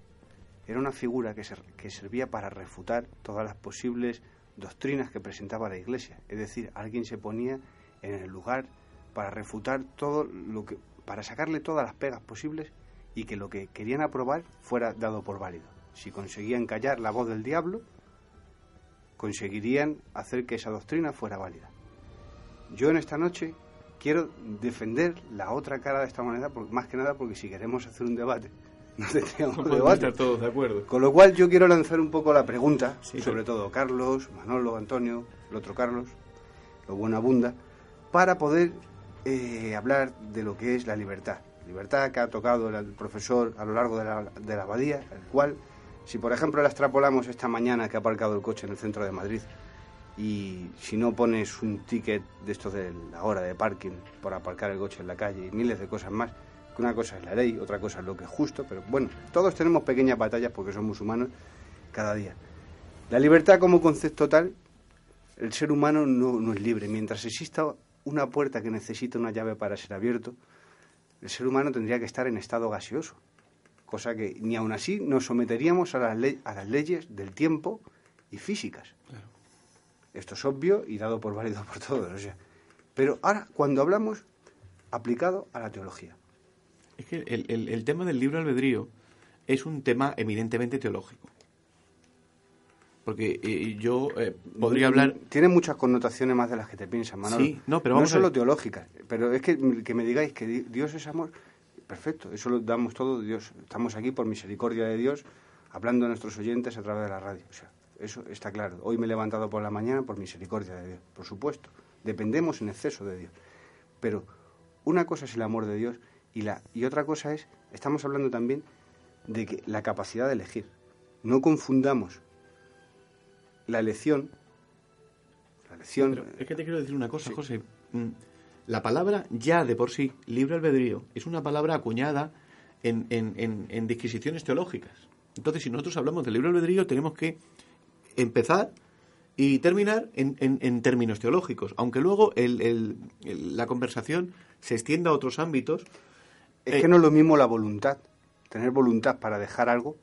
era una figura que, que servía para refutar todas las posibles doctrinas que presentaba la Iglesia. Es decir, alguien se ponía en el lugar para refutar todo lo que, para sacarle todas las pegas posibles y que lo que querían aprobar fuera dado por válido. Si conseguían callar la voz del diablo, conseguirían hacer que esa doctrina fuera válida. Yo en esta noche quiero defender la otra cara de esta moneda, más que nada porque si queremos hacer un debate, no tendríamos no debate. Estar todos de acuerdo. Con lo cual yo quiero lanzar un poco la pregunta, sobre todo Carlos, Manolo, Antonio, el otro Carlos, lo buena abunda, para poder eh, hablar de lo que es la libertad. Libertad que ha tocado el profesor a lo largo de la, de la abadía, el cual, si por ejemplo la extrapolamos esta mañana que ha aparcado el coche en el centro de Madrid y si no pones un ticket de estos de la hora de parking por aparcar el coche en la calle y miles de cosas más, que una cosa es la ley, otra cosa es lo que es justo, pero bueno, todos tenemos pequeñas batallas porque somos humanos cada día. La libertad como concepto tal, el ser humano no, no es libre. Mientras exista una puerta que necesita una llave para ser abierto, el ser humano tendría que estar en estado gaseoso, cosa que ni aun así nos someteríamos a las, a las leyes del tiempo y físicas. Esto es obvio y dado por válido por todos. o sea. Pero ahora, cuando hablamos aplicado a la teología, Es que el, el- el tema del libre albedrío es un tema eminentemente teológico. Porque eh, yo eh, podría hablar... Tiene muchas connotaciones más de las que te piensas, Manolo. Sí, no, pero vamos a solo teológicas. Pero es que, que me digáis que di- Dios es amor, perfecto, eso lo damos todo, Dios. Estamos aquí por misericordia de Dios, hablando a nuestros oyentes a través de la radio. O sea, eso está claro. Hoy me he levantado por la mañana por misericordia de Dios, por supuesto. Dependemos en exceso de Dios. Pero una cosa es el amor de Dios y, la, y otra cosa es, estamos hablando también de que la capacidad de elegir. No confundamos la elección, la elección, Pero es que te quiero decir una cosa, José. Mm, La palabra ya de por sí, libre albedrío, es una palabra acuñada en, en- en- en disquisiciones teológicas. Entonces, si nosotros hablamos de libre albedrío, tenemos que empezar y terminar en, en- en términos teológicos, aunque luego el- el- el- la conversación se extienda a otros ámbitos. Es Eh, que no es lo mismo la voluntad, tener voluntad para dejar algo,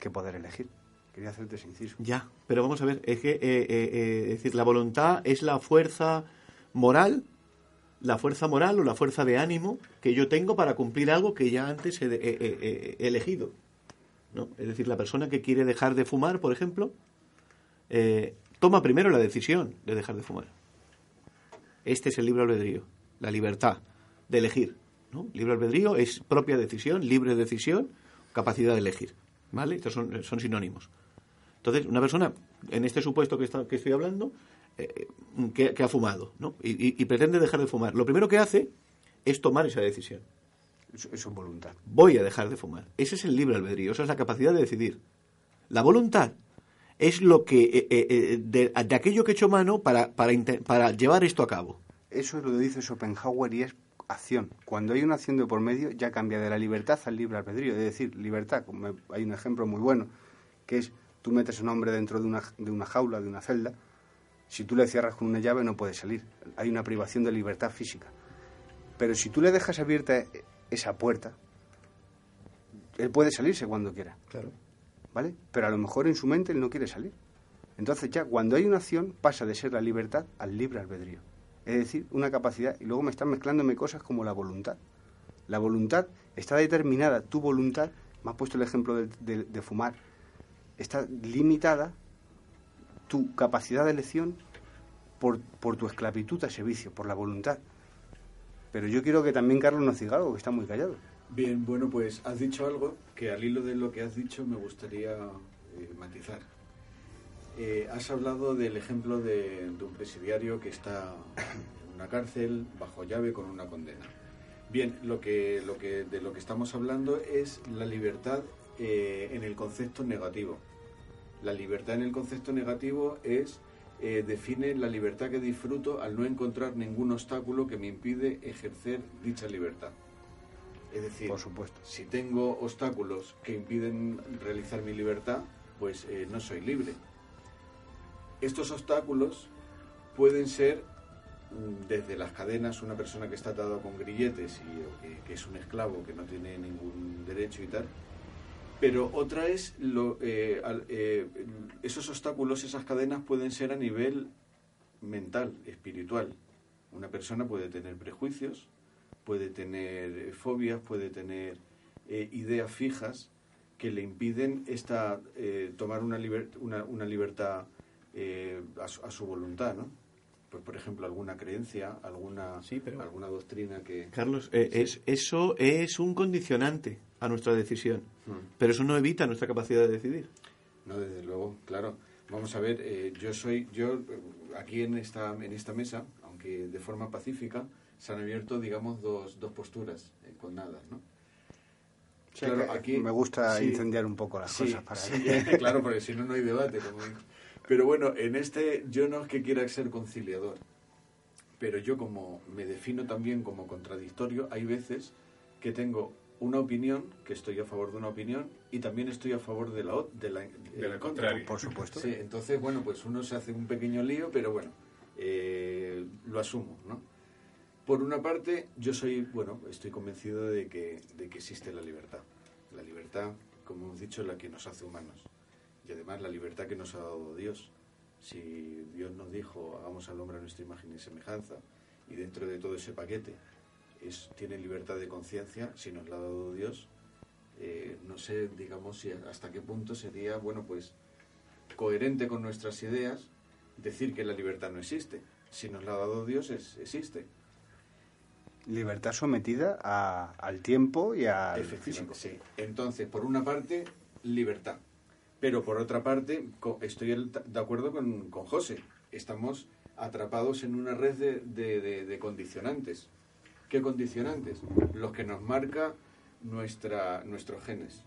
que poder elegir. Quería hacerte ese. Ya, pero vamos a ver, es que, eh, eh, eh, es decir, la voluntad es la fuerza moral, la fuerza moral o la fuerza de ánimo que yo tengo para cumplir algo que ya antes he, he- elegido. ¿no? Es decir, la persona que quiere dejar de fumar, por ejemplo, toma primero la decisión de dejar de fumar. Este es el libre albedrío, la libertad de elegir. ¿no? Libre albedrío es propia decisión, libre decisión, capacidad de elegir. ¿Vale? Estos son, son sinónimos. Entonces, una persona, en este supuesto que, está, que estoy hablando, eh, que, que ha fumado, ¿no? Y, y- y pretende dejar de fumar. Lo primero que hace es tomar esa decisión. Es voluntad. Voy a dejar de fumar. Ese es el libre albedrío, esa es la capacidad de decidir. La voluntad es lo que eh, eh, de, de aquello que he hecho mano para, para, llevar esto a cabo. Eso lo dice Schopenhauer y es acción. Cuando hay una acción de por medio, ya cambia de la libertad al libre albedrío. Es decir, libertad, como hay un ejemplo muy bueno, que es tú metes a un hombre dentro de una, de una jaula, de una celda, si tú le cierras con una llave no puede salir. Hay una privación de libertad física. Pero si tú le dejas abierta esa puerta, él puede salirse cuando quiera. Claro. ¿Vale? Pero a lo mejor en su mente él no quiere salir. Entonces ya cuando hay una acción pasa de ser la libertad al libre albedrío. Es decir, una capacidad, y luego me están mezclándome cosas como la voluntad. La voluntad está determinada, tu voluntad, me has puesto el ejemplo de, de- de fumar, está limitada tu capacidad de elección por, por tu esclavitud a ese vicio, por la voluntad. Pero yo quiero que también Carlos nos diga algo, que está muy callado. Bien, bueno, pues has dicho algo que al hilo de lo que has dicho me gustaría eh, matizar. Eh, has hablado del ejemplo de, de un presidiario que está en una cárcel bajo llave con una condena. Bien, lo que, lo que, de lo que estamos hablando es la libertad eh, en el concepto negativo. La libertad en el concepto negativo es eh, define la libertad que disfruto al no encontrar ningún obstáculo que me impide ejercer dicha libertad. Es decir, Por supuesto. si tengo obstáculos que impiden realizar mi libertad, pues eh, no soy libre. Estos obstáculos pueden ser mm, desde las cadenas, una persona que está atada con grilletes y eh, que es un esclavo que no tiene ningún derecho y tal. Pero otra es lo, eh, eh, esos obstáculos, esas cadenas pueden ser a nivel mental, espiritual. Una persona puede tener prejuicios, puede tener eh, fobias, puede tener eh, ideas fijas que le impiden esta, eh, tomar una, liber- una, una libertad eh, a, su, a su voluntad, ¿no? Pues, por ejemplo, alguna creencia, alguna, alguna doctrina que... Carlos, eh, es, eso es un condicionante a nuestra decisión, Mm. pero eso no evita nuestra capacidad de decidir. No, desde luego, claro. Vamos a ver, eh, yo soy, yo eh, aquí en esta, en esta mesa, aunque de forma pacífica, se han abierto, digamos, dos, dos posturas eh, con nada, ¿no? O sea que me gusta incendiar un poco las sí, cosas para sí, que- claro, porque si no, no hay debate. Como digo. Pero bueno, en este yo no es que quiera ser conciliador, pero yo como me defino también como contradictorio, hay veces que tengo una opinión, que estoy a favor de una opinión, y también estoy a favor de la, de la, De la contra. contraria. Por supuesto. Sí, entonces, bueno, pues uno se hace un pequeño lío, pero bueno, eh, lo asumo, ¿no? Por una parte, yo soy, bueno, estoy convencido de que, de que existe la libertad. La libertad, como hemos dicho, es la que nos hace humanos. Y además la libertad que nos ha dado Dios. Si Dios nos dijo, hagamos al hombre a nuestra imagen y semejanza, y dentro de todo ese paquete es, tiene libertad de conciencia, si nos la ha dado Dios, eh, no sé, digamos, si hasta qué punto sería, bueno, pues coherente con nuestras ideas decir que la libertad no existe. Si nos la ha dado Dios, es- existe. Libertad sometida a- al tiempo y al Efectivamente, físico. sí. Entonces, por una parte, libertad. Pero por otra parte, estoy de acuerdo con, con José. Estamos atrapados en una red de, de- de- de condicionantes. ¿Qué condicionantes? Los que nos marca nuestra, nuestros genes.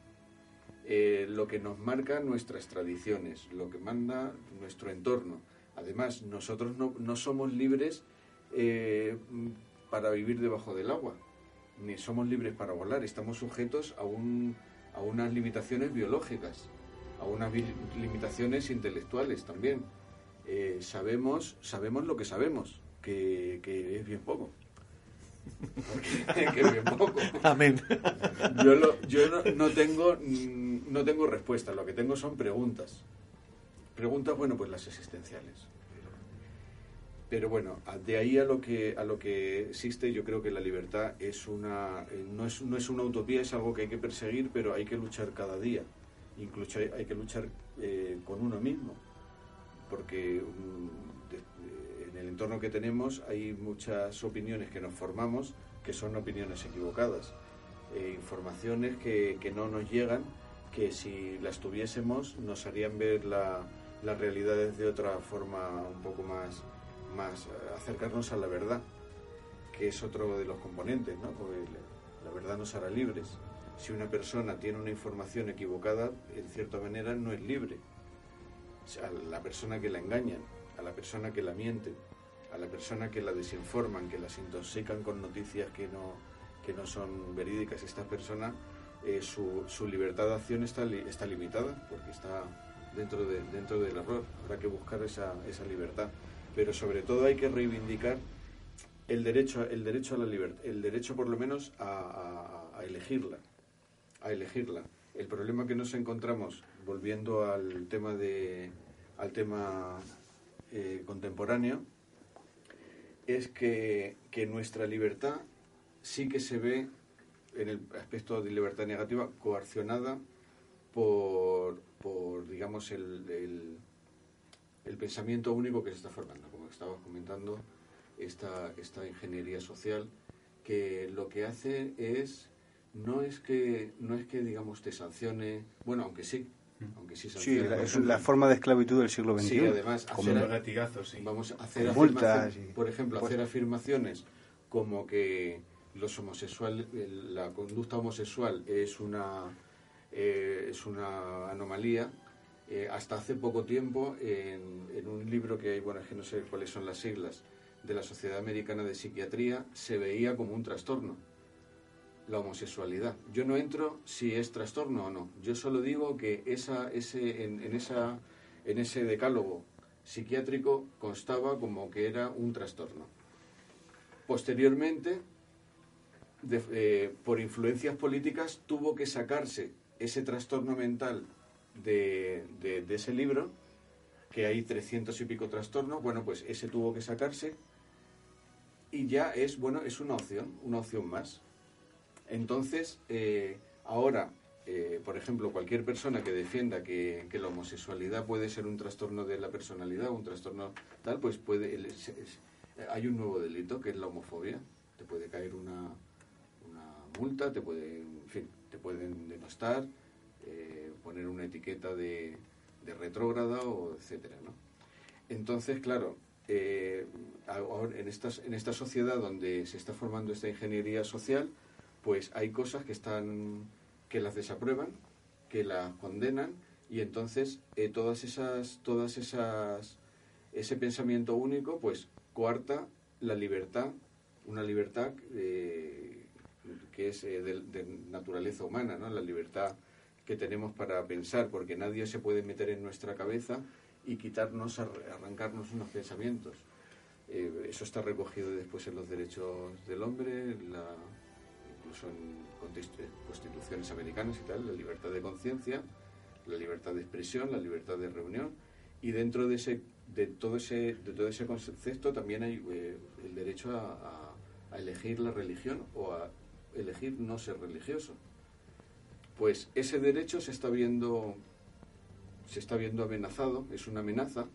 Eh, lo que nos marca nuestras tradiciones, lo que manda nuestro entorno. Además, nosotros no, no somos libres eh, para vivir debajo del agua, ni somos libres para volar, estamos sujetos a, un, a unas limitaciones biológicas, a unas limitaciones intelectuales también. Eh, sabemos, sabemos lo que sabemos, que, que es bien poco. que bien poco. Amén. Yo, lo- yo no, no tengo mm, no tengo respuesta, lo que tengo son preguntas. Preguntas, bueno, pues las existenciales. Pero bueno, de ahí a lo que a lo que existe, yo creo que la libertad es una eh, no es no es una utopía, es algo que hay que perseguir, pero hay que luchar cada día. Incluso hay, hay que luchar eh, con uno mismo, porque mm, el entorno que tenemos hay muchas opiniones que nos formamos que son opiniones equivocadas, eh, informaciones que, que no nos llegan, que si las tuviésemos nos harían ver la, las realidades de otra forma un poco más, más eh, acercarnos a la verdad, que es otro de los componentes, ¿no? Porque la, verdad nos hará libres. Si una persona tiene una información equivocada, en cierta manera no es libre. A la persona que la engañan, a la persona que la mienten, a la persona que la desinforman, que las intoxican con noticias que no, que no son verídicas, esta persona, eh, su, su libertad de acción está, li- está limitada, porque está dentro, de, dentro del error. Habrá que buscar esa, esa libertad. Pero sobre todo hay que reivindicar el derecho, el derecho a la libertad, el derecho por lo menos a, a- a elegirla, a elegirla. El problema que nos encontramos, volviendo al tema de, al tema eh, contemporáneo, es que, que nuestra libertad sí que se ve, en el aspecto de libertad negativa, coaccionada por, por digamos, el, el, el pensamiento único que se está formando, como estabas comentando, esta, esta ingeniería social, que lo que hace es, no es que, no es que digamos, te sancione, bueno, aunque sí, aunque sí la- es la forma de esclavitud del siglo XXI. Sí, además, como- hacer- latigazos, sí. Vamos a hacer multas por ejemplo, pues- hacer afirmaciones como que los homosexuales, la conducta homosexual es una eh, es una anomalía. Eh, hasta hace poco tiempo, en, en un libro que hay, bueno, es que no sé cuáles son las siglas, de la Sociedad Americana de Psiquiatría, se veía como un trastorno la homosexualidad. Yo no entro si es trastorno o no. Yo solo digo que esa, ese, en, en esa, en ese decálogo psiquiátrico constaba como que era un trastorno. Posteriormente, eh, por influencias políticas, tuvo que sacarse ese trastorno mental de, de- de ese libro, que hay 300 y pico trastornos, bueno, pues ese tuvo que sacarse y ya es, bueno, es una opción, una opción más. Entonces, eh, ahora, eh, por ejemplo, cualquier persona que defienda que, la homosexualidad puede ser un trastorno de la personalidad, un trastorno tal, pues puede, hay un nuevo delito que es la homofobia. Te puede caer una, una multa, te puede, en fin, te pueden denostar, eh, poner una etiqueta de, de retrógrada o etcétera, ¿no? Entonces, claro, en, estas, en esta sociedad donde se está formando esta ingeniería social, pues hay cosas que están que las desaprueban, que las condenan Y entonces eh, todas esas, todas esas, ese pensamiento único, pues coarta la libertad, una libertad eh, que es eh, de, naturaleza humana, ¿no? La libertad que tenemos para pensar, porque nadie se puede meter en nuestra cabeza y quitarnos, ar- arrancarnos unos pensamientos. Eso está recogido después en los derechos del hombre, incluso en constituciones americanas y tal, la libertad de conciencia, la libertad de expresión, la libertad de reunión, y dentro de ese de todo ese de todo ese concepto también hay eh, el derecho a, a- elegir la religión o a elegir no ser religioso. Pues ese derecho se está viendo se está viendo amenazado, es una amenaza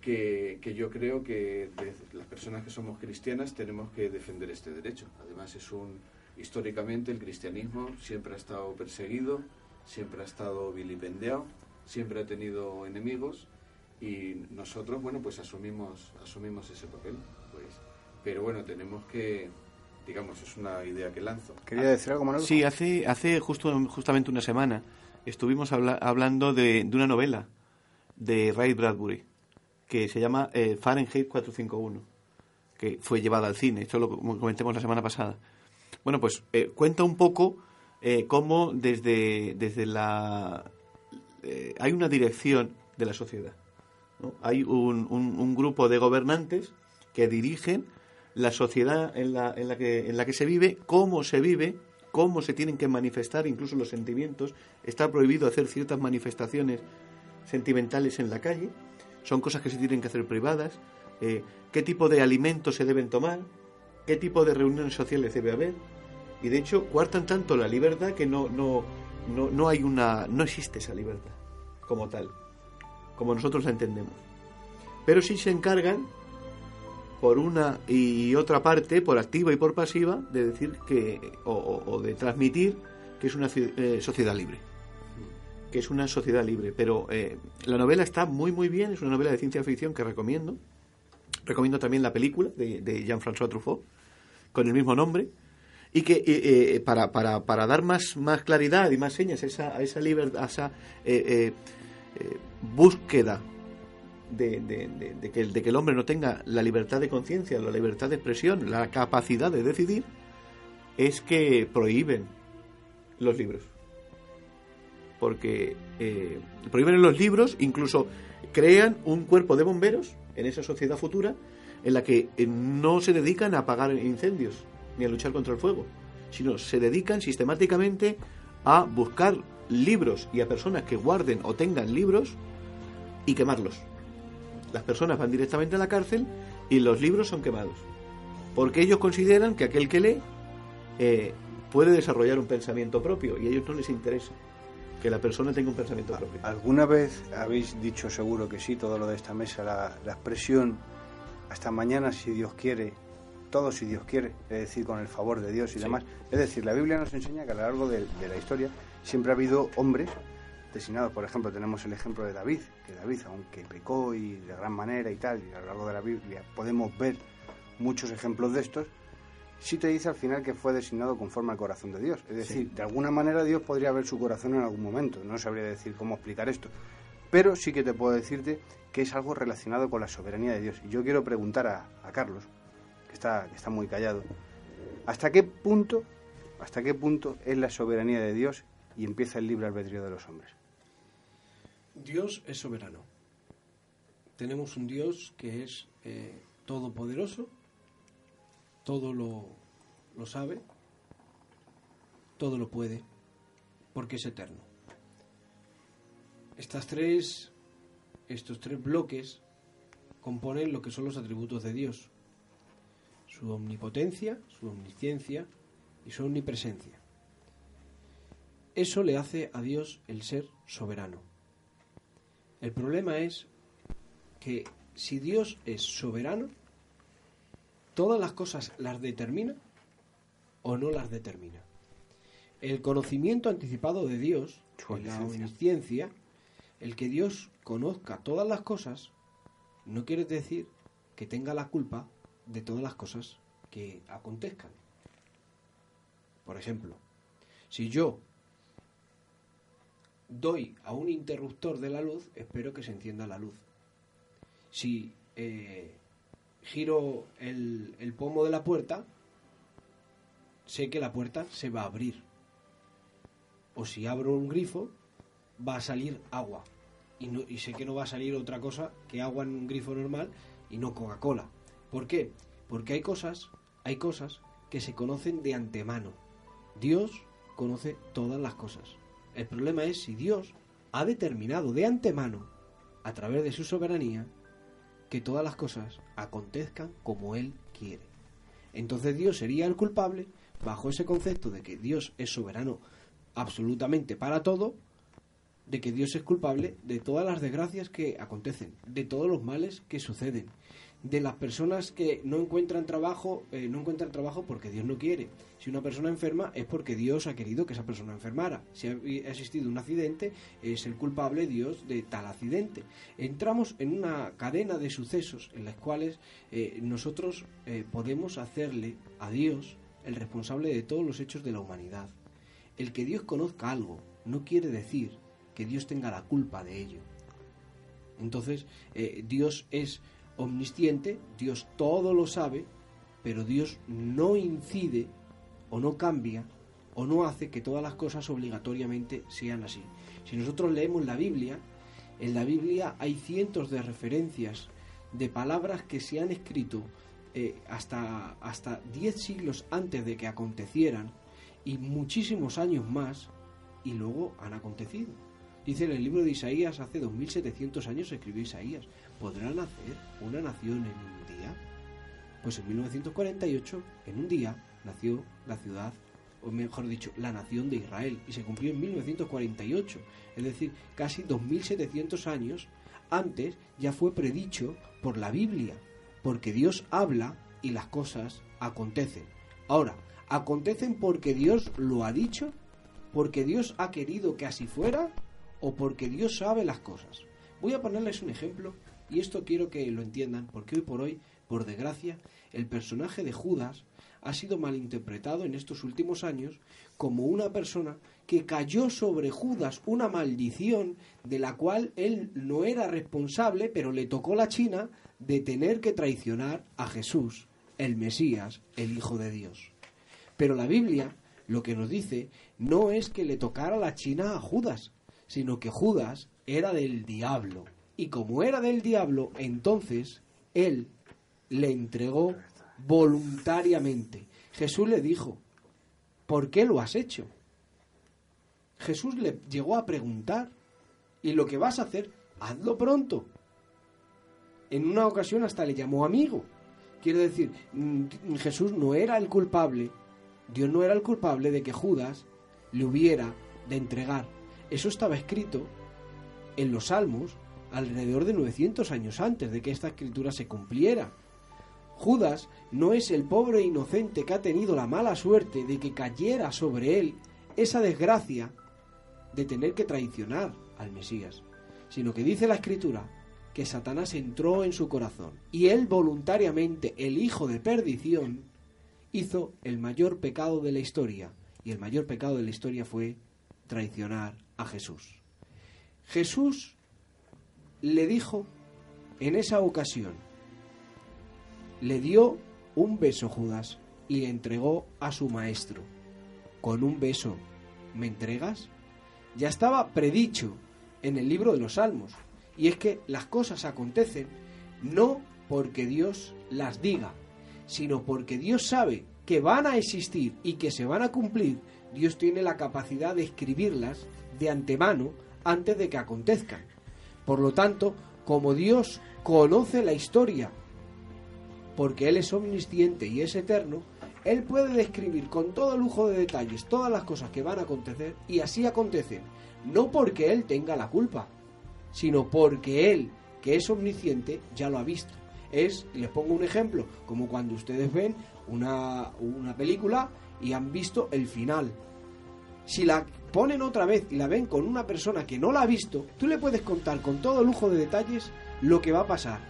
que, que yo creo que las personas que somos cristianas tenemos que defender este derecho. Además es un históricamente el cristianismo siempre ha estado perseguido, siempre ha estado vilipendiado, siempre ha tenido enemigos y nosotros bueno pues asumimos asumimos ese papel pues pero bueno tenemos que digamos es una idea que lanzo ¿Quería decir algo, Manuel? Sí, hace, hace justo, justamente una semana estuvimos habla- hablando de, de una novela de Ray Bradbury que se llama eh, Fahrenheit 451, que fue llevada al cine. Esto lo com- comentemos la semana pasada. Bueno, pues eh, cuenta un poco eh, cómo desde, desde la... eh, hay una dirección de la sociedad. Hay un, un- grupo de gobernantes que dirigen la sociedad en la, en, la que, en la que se vive, cómo se vive, cómo se tienen que manifestar, incluso los sentimientos. Está prohibido hacer ciertas manifestaciones sentimentales en la calle. Son cosas que se tienen que hacer privadas. ¿Qué tipo de alimentos se deben tomar? ¿Qué tipo de reuniones sociales debe haber? Y de hecho, cuartan tanto la libertad que no, no, no, no hay una. no existe esa libertad como tal, como nosotros la entendemos. Pero sí se encargan, por una y otra parte, por activa y por pasiva, de decir que. o, de transmitir que es una eh, sociedad libre. Que es una sociedad libre. Pero eh, la novela está muy, muy bien, es una novela de ciencia ficción que recomiendo. Recomiendo también la película de, de Jean-François Truffaut, con el mismo nombre, y que eh, eh, para, para, para dar más, más claridad y más señas a esa, a esa libertad, a esa eh, búsqueda de, de- de- que, el- hombre no tenga la libertad de conciencia, la libertad de expresión, la capacidad de decidir, es que prohíben los libros. Porque prohíben los libros, incluso crean un cuerpo de bomberos en esa sociedad futura en la que eh, no se dedican a apagar incendios ni a luchar contra el fuego, sino se dedican sistemáticamente a buscar libros y a personas que guarden o tengan libros y quemarlos. Las personas van directamente a la cárcel y los libros son quemados. Porque ellos consideran que aquel que lee eh, puede desarrollar un pensamiento propio y a ellos no les interesa que la persona tenga un pensamiento propio. ¿Alguna vez habéis dicho seguro que sí, todo lo de esta mesa, la, la expresión hasta mañana si Dios quiere, todo si Dios quiere, es decir, con el favor de Dios y Sí. demás? Es decir, la Biblia nos enseña que a lo largo de, de la historia siempre ha habido hombres designados. Por ejemplo, tenemos el ejemplo de David, que David, aunque pecó y de gran manera y tal, y a lo largo de la Biblia podemos ver muchos ejemplos de estos, sí te dice al final que fue designado conforme al corazón de Dios. Es decir, de alguna manera Dios podría ver su corazón en algún momento. No sabría decir cómo explicar esto. Pero sí que te puedo decirte que es algo relacionado con la soberanía de Dios. Y yo quiero preguntar a, Carlos, que está, que está muy callado, ¿hasta qué punto, hasta qué punto es la soberanía de Dios y empieza el libre albedrío de los hombres? Dios es soberano. Tenemos un Dios que es eh, todopoderoso, todo lo, lo sabe, todo lo puede, porque es eterno. Estas tres, estos tres bloques componen lo que son los atributos de Dios. Su omnipotencia, su omnisciencia y su omnipresencia. Eso le hace a Dios el ser soberano. El problema es que si Dios es soberano, todas las cosas las determina o no las determina. El conocimiento anticipado de Dios, la omnisciencia. El que Dios conozca todas las cosas, no quiere decir que tenga la culpa de todas las cosas que acontezcan. Por ejemplo, si yo doy a un interruptor de la luz, espero que se encienda la luz. Si eh, giro el, el pomo de la puerta, sé que la puerta se va a abrir. O si abro un grifo, va a salir agua. Y, no- y sé que no va a salir otra cosa que agua en un grifo normal y no Coca-Cola. ¿Por qué? Porque hay cosas, hay cosas que se conocen de antemano. Dios conoce todas las cosas. El problema es si Dios ha determinado de antemano, a través de su soberanía, que todas las cosas acontezcan como Él quiere. Entonces Dios sería el culpable bajo ese concepto de que Dios es soberano absolutamente para todo, de que Dios es culpable de todas las desgracias que acontecen, de todos los males que suceden, de las personas que no encuentran trabajo, eh, no encuentran trabajo porque Dios no quiere. Si una persona enferma es porque Dios ha querido que esa persona enfermara. Si ha existido un accidente, es el culpable Dios de tal accidente. Entramos en una cadena de sucesos en las cuales eh, nosotros eh, podemos hacerle a Dios el responsable de todos los hechos de la humanidad. El que Dios conozca algo no quiere decir que Dios tenga la culpa de ello. Entonces, eh, Dios es omnisciente, Dios todo lo sabe, pero Dios no incide o no cambia o no hace que todas las cosas obligatoriamente sean así. Si nosotros leemos la Biblia, en la Biblia hay cientos de referencias de palabras que se han escrito eh, hasta, hasta 10 siglos antes de que acontecieran y muchísimos años más y luego han acontecido. Dice en el libro de Isaías, hace 2700 años escribió Isaías, ¿podrá nacer una nación en un día? Pues en 1948, en un día, nació la ciudad, o mejor dicho, la nación de Israel, y se cumplió en 1948, es decir, casi 2700 años antes ya fue predicho por la Biblia, porque Dios habla y las cosas acontecen. Ahora, ¿acontecen porque Dios lo ha dicho? ¿Porque Dios ha querido que así fuera? ¿O porque Dios sabe las cosas? Voy a ponerles un ejemplo y esto quiero que lo entiendan porque hoy por hoy, por desgracia, el personaje de Judas ha sido malinterpretado en estos últimos años como una persona que cayó sobre Judas una maldición de la cual él no era responsable, pero le tocó la china de tener que traicionar a Jesús, el Mesías, el Hijo de Dios. Pero la Biblia lo que nos dice no es que le tocara la china a Judas, sino que Judas era del diablo. Y como era del diablo, entonces él le entregó voluntariamente. Jesús le dijo, ¿por qué lo has hecho? Jesús le llegó a preguntar, ¿y lo que vas a hacer? Hazlo pronto. En una ocasión hasta le llamó amigo. Quiere decir, mm, Jesús no era el culpable, Dios no era el culpable de que Judas le hubiera de entregar. Eso estaba escrito en los Salmos alrededor de 900 años antes de que esta escritura se cumpliera. Judas no es el pobre inocente que ha tenido la mala suerte de que cayera sobre él esa desgracia de tener que traicionar al Mesías, sino que dice la escritura que Satanás entró en su corazón y él voluntariamente, el hijo de perdición, hizo el mayor pecado de la historia y el mayor pecado de la historia fue traicionar a Jesús. Jesús le dijo en esa ocasión, le dio un beso Judas y le entregó a su maestro. Con un beso, ¿me entregas? Ya estaba predicho en el libro de los Salmos. Y es que las cosas acontecen no porque Dios las diga, sino porque Dios sabe que van a existir y que se van a cumplir. Dios tiene la capacidad de escribirlas de antemano antes de que acontezcan. Por lo tanto, como Dios conoce la historia, porque Él es omnisciente y es eterno, Él puede describir con todo lujo de detalles todas las cosas que van a acontecer y así acontecen, no porque Él tenga la culpa, sino porque Él, que es omnisciente, ya lo ha visto. Es, les pongo un ejemplo, como cuando ustedes ven una, una película y han visto el final. Si la ponen otra vez y la ven con una persona que no la ha visto, tú le puedes contar con todo lujo de detalles lo que va a pasar.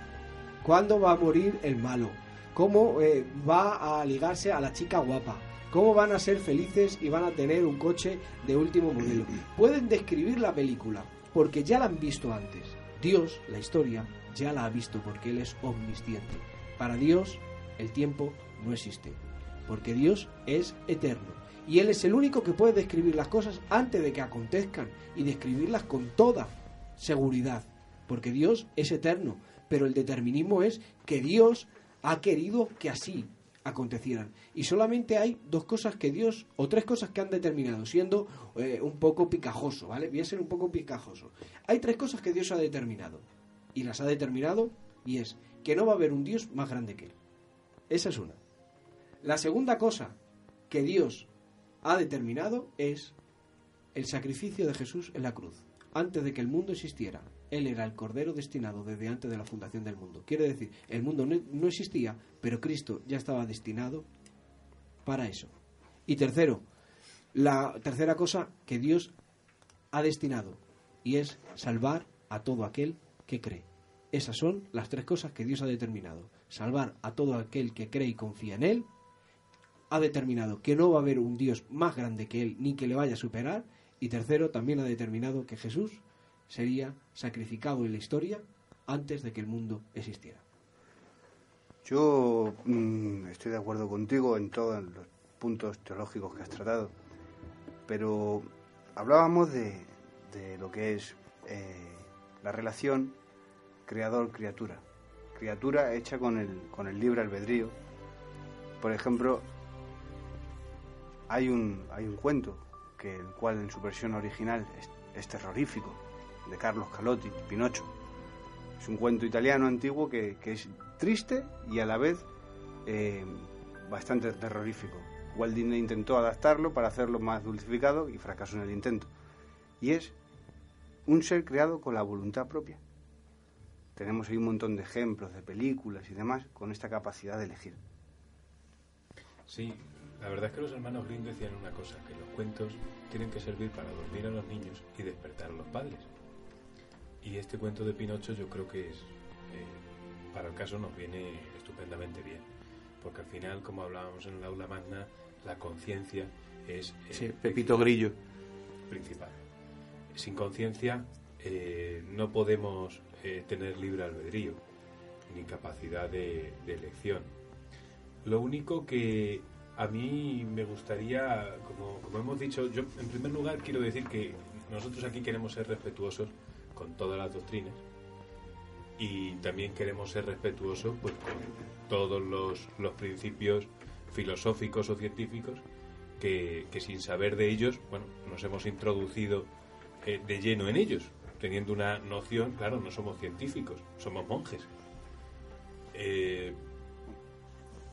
Cuándo va a morir el malo, cómo eh, va a ligarse a la chica guapa, ¿Cómo van a ser felices y van a tener un coche de último modelo? Pueden describir la película, porque ya la han visto antes. Dios, la historia, ya la ha visto porque Él es omnisciente. Para Dios, el tiempo no existe, porque Dios es eterno. Y Él es el único que puede describir las cosas antes de que acontezcan y describirlas con toda seguridad, porque Dios es eterno. Pero el determinismo es que Dios ha querido que así acontecieran. Y solamente hay dos cosas que Dios, o tres cosas que han determinado, siendo eh, un poco picajoso, ¿vale? Voy a ser un poco picajoso. Hay tres cosas que Dios ha determinado. Y las ha determinado, y es que no va a haber un Dios más grande que Él. Esa es una. La segunda cosa que Dios ha determinado es el sacrificio de Jesús en la cruz. Antes de que el mundo existiera, Él era el Cordero destinado desde antes de la fundación del mundo. Quiere decir, el mundo no, existía, pero Cristo ya estaba destinado para eso. Y tercero, la tercera cosa que Dios ha destinado, y es salvar a todo aquel que cree. Esas son las tres cosas que Dios ha determinado. Salvar a todo aquel que cree y confía en Él. Ha determinado que no va a haber un Dios más grande que Él ni que le vaya a superar. Y tercero, también ha determinado que Jesús sería sacrificado en la historia antes de que el mundo existiera. Yo mm, estoy de acuerdo contigo en todos los puntos teológicos que has tratado, pero hablábamos de, lo que es eh, la relación creador-criatura, criatura hecha con el, con el libre albedrío. Por ejemplo, hay un, hay un cuento, que el cual en su versión original es, terrorífico, de Carlos Calotti, Pinocho. Es un cuento italiano antiguo que, que es triste y a la vez eh, bastante terrorífico. Walt Disney intentó adaptarlo para hacerlo más dulcificado y fracasó en el intento. Y es un ser creado con la voluntad propia. Tenemos ahí un montón de ejemplos de películas y demás con esta capacidad de elegir. Sí, la verdad es que los hermanos Grimm decían una cosa, que los cuentos tienen que servir para dormir a los niños y despertar a los padres. Y este cuento de Pinocho yo creo que es, eh, para el caso nos viene estupendamente bien, porque al final, como hablábamos en el aula magna, la conciencia es... eh, Sí, Pepito Grillo. Principal. Sin conciencia eh, no podemos eh, tener libre albedrío ni capacidad de, de elección. Lo único que a mí me gustaría, como, hemos dicho, yo en primer lugar quiero decir que nosotros aquí queremos ser respetuosos con todas las doctrinas y también queremos ser respetuosos pues, con todos los, los principios filosóficos o científicos que, que sin saber de ellos, bueno, nos hemos introducido eh, de lleno en ellos, teniendo una noción, claro, no somos científicos, somos monjes. Eh,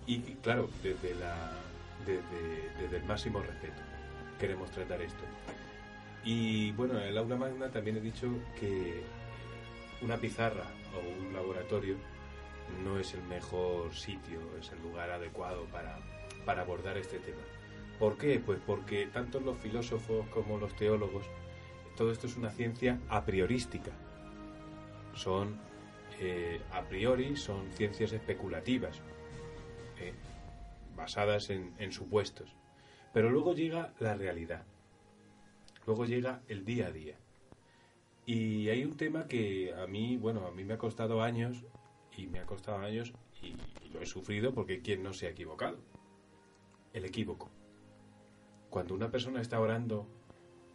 y claro, desde, la, desde, el máximo respeto queremos tratar esto. Y bueno, en el aula magna también he dicho que una pizarra o un laboratorio no es el mejor sitio, es el lugar adecuado para, para abordar este tema. ¿Por qué? Pues porque tanto los filósofos como los teólogos, todo esto es una ciencia a priorística. Son eh, a priori, son ciencias especulativas, basadas en, supuestos. Pero luego llega la realidad. Luego llega el día a día. Y hay un tema que a mí, bueno, a mí me ha costado años y me ha costado años y, lo he sufrido porque ¿quién no se ha equivocado? El equívoco. Cuando una persona está orando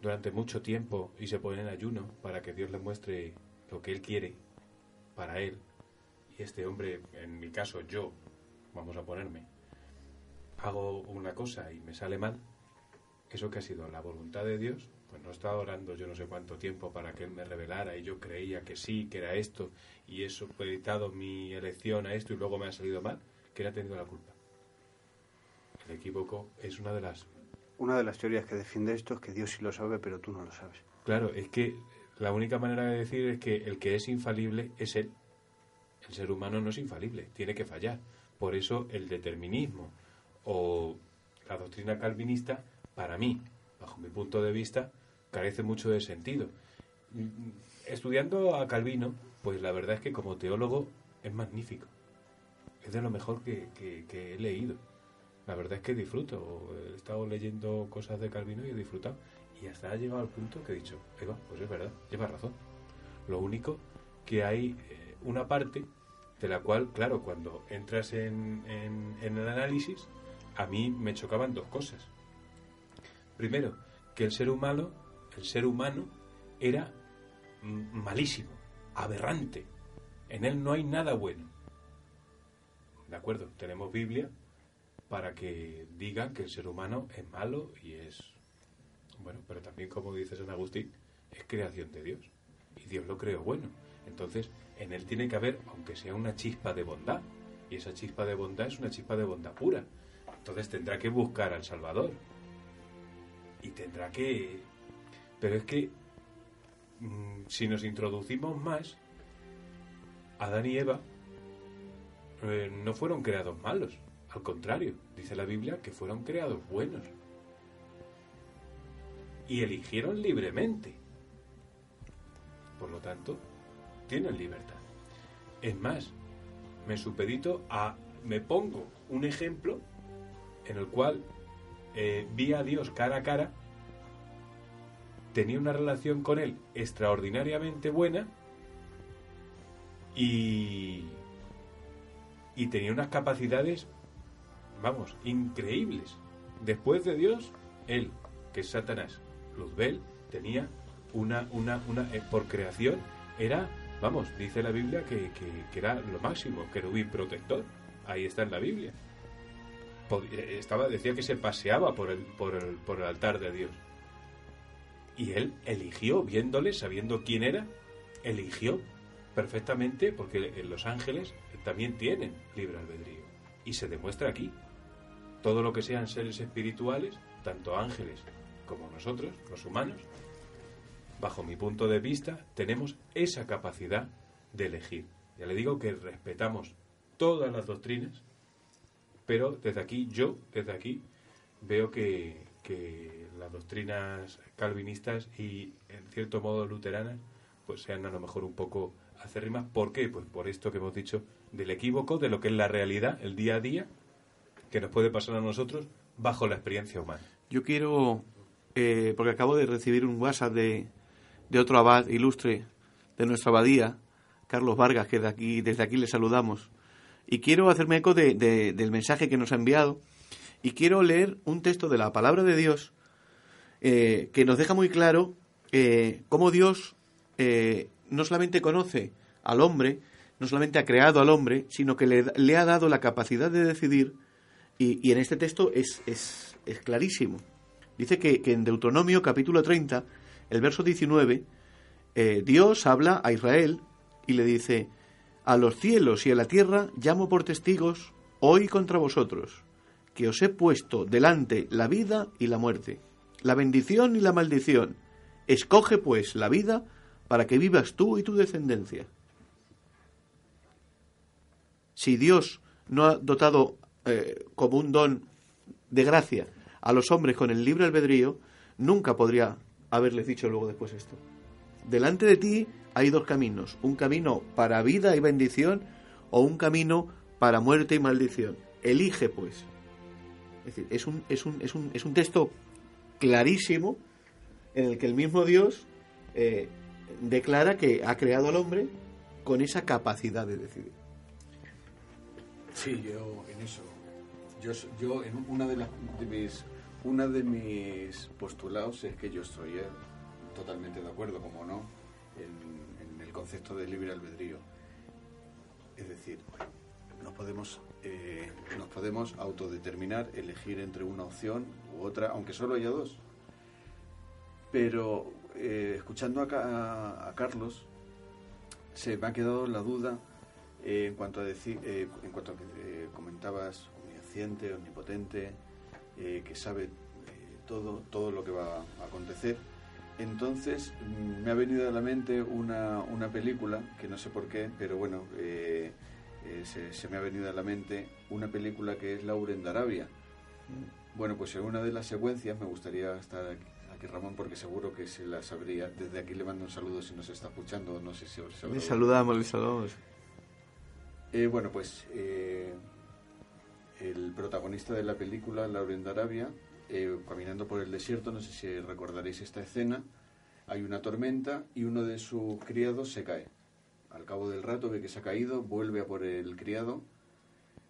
durante mucho tiempo y se pone en ayuno para que Dios le muestre lo que él quiere para él, y este hombre, en mi caso yo, vamos a ponerme, hago una cosa y me sale mal, eso que ha sido la voluntad de Dios, pues no estaba orando yo no sé cuánto tiempo para que Él me revelara y yo creía que sí, que era esto, y eso fue dictado mi elección a esto y luego me ha salido mal, ¿quién ha tenido la culpa? El equívoco es una de las... Una de las teorías que defiende esto es que Dios sí lo sabe, pero tú no lo sabes. Claro, es que la única manera de decir es que el que es infalible es Él. El ser humano no es infalible, tiene que fallar. Por eso el determinismo o la doctrina calvinista, para mí, bajo mi punto de vista, carece mucho de sentido. Mm, Estudiando a Calvino, pues la verdad es que como teólogo es magnífico. Es de lo mejor que, que- que he leído. La verdad es que disfruto. He estado leyendo cosas de Calvino y he disfrutado. Y hasta ha llegado al punto que he dicho, Eva, pues es verdad, lleva razón. Lo único que hay eh, una parte de la cual, claro, cuando entras en, en, en el análisis, a mí me chocaban dos cosas. Primero, que el ser humano, el ser humano era malísimo, aberrante. En él no hay nada bueno. De acuerdo, tenemos Biblia para que digan que el ser humano es malo y es bueno, pero también como dice San Agustín, es creación de Dios y Dios lo creó bueno. Entonces, en él tiene que haber, aunque sea una chispa de bondad, y esa chispa de bondad es una chispa de bondad pura. Entonces tendrá que buscar al Salvador. Y tendrá que... Pero es que mm, si nos introducimos más, Adán y Eva eh, no fueron creados malos. Al contrario, dice la Biblia que fueron creados buenos. Y eligieron libremente. Por lo tanto, tienen libertad. Es más, me supedito a... Me pongo un ejemplo en el cual eh, vi a Dios cara a cara, tenía una relación con Él extraordinariamente buena y, y tenía unas capacidades, vamos, increíbles. Después de Dios, Él, que es Satanás, Luzbel, tenía una, una, una, eh, por creación, era, vamos, dice la Biblia que, que, que era lo máximo, querubín protector. Ahí está en la Biblia estaba, decía que se paseaba por el, por, el, por el altar de Dios. Y él eligió, viéndole, sabiendo quién era, eligió perfectamente, porque los ángeles también tienen libre albedrío. Y se demuestra aquí. Todo lo que sean seres espirituales, tanto ángeles como nosotros, los humanos, bajo mi punto de vista, tenemos esa capacidad de elegir. Ya le digo que respetamos todas las doctrinas, pero desde aquí, yo, desde aquí, veo que, las doctrinas calvinistas y, en cierto modo, luteranas, pues sean a lo mejor un poco acérrimas. ¿Por qué? Pues por esto que hemos dicho del equívoco, de lo que es la realidad, el día a día, que nos puede pasar a nosotros bajo la experiencia humana. Yo quiero, eh, porque acabo de recibir un WhatsApp de, de otro abad ilustre de nuestra abadía, Carlos Vargas, que de aquí, desde aquí le saludamos. Y quiero hacerme eco de, del mensaje que nos ha enviado y quiero leer un texto de la palabra de Dios eh, que nos deja muy claro eh, cómo Dios eh, no solamente conoce al hombre, no solamente ha creado al hombre, sino que le, ha dado la capacidad de decidir y, y en este texto es, es, es clarísimo. Dice que, que, en Deuteronomio capítulo 30, el verso 19, Dios habla a Israel y le dice, a los cielos y a la tierra llamo por testigos hoy contra vosotros, que os he puesto delante la vida y la muerte, la bendición y la maldición. Escoge pues la vida para que vivas tú y tu descendencia. Si Dios no ha dotado eh, como un don de gracia a los hombres con el libre albedrío, nunca podría haberles dicho luego después esto. Delante de ti hay dos caminos, un camino para vida y bendición o un camino para muerte y maldición. Elige pues. Es decir, es un, es un, es un, es un texto clarísimo en el que el mismo Dios eh, declara que ha creado al hombre con esa capacidad de decidir. Sí, yo en eso. Yo, en una de, mis postulados es que yo estoy eh, totalmente de acuerdo, como no, concepto de libre albedrío. Es decir, nos podemos, eh, nos podemos autodeterminar, elegir entre una opción u otra, aunque solo haya dos. Pero eh, escuchando a, a, Carlos, se me ha quedado la duda eh, en cuanto a decir, en cuanto a que comentabas omnisciente, omnipotente, que sabe todo, todo lo que va a acontecer entonces mm, me ha venido a la mente una, una película, que no sé por qué, pero bueno, eh, eh, se, me ha venido a la mente una película que es Lauren de Arabia. Bueno, pues en una de las secuencias me gustaría estar aquí, Ramón, porque seguro que se la sabría. Desde aquí le mando un saludo si nos está escuchando, no sé si os Le saludamos, le saludamos. Eh, bueno, pues el protagonista de la película, Lauren de Arabia, eh, caminando por el desierto, no sé si recordaréis esta escena, hay una tormenta y uno de sus criados se cae. Al cabo del rato ve que se ha caído, vuelve a por el criado,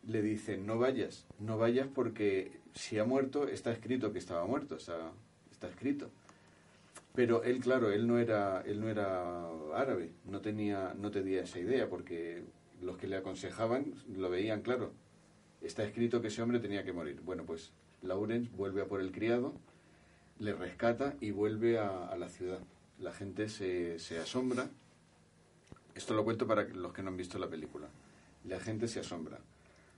le dice, no vayas, no vayas porque si ha muerto, está escrito que estaba muerto, está, está escrito. Pero él, claro, él no era, él no era árabe, no tenía, no tenía esa idea, porque los que le aconsejaban lo veían claro. Está escrito que ese hombre tenía que morir. Bueno, pues Lawrence vuelve a por el criado, le rescata y vuelve a, la ciudad. La gente se, se asombra. Esto lo cuento para los que no han visto la película. La gente se asombra.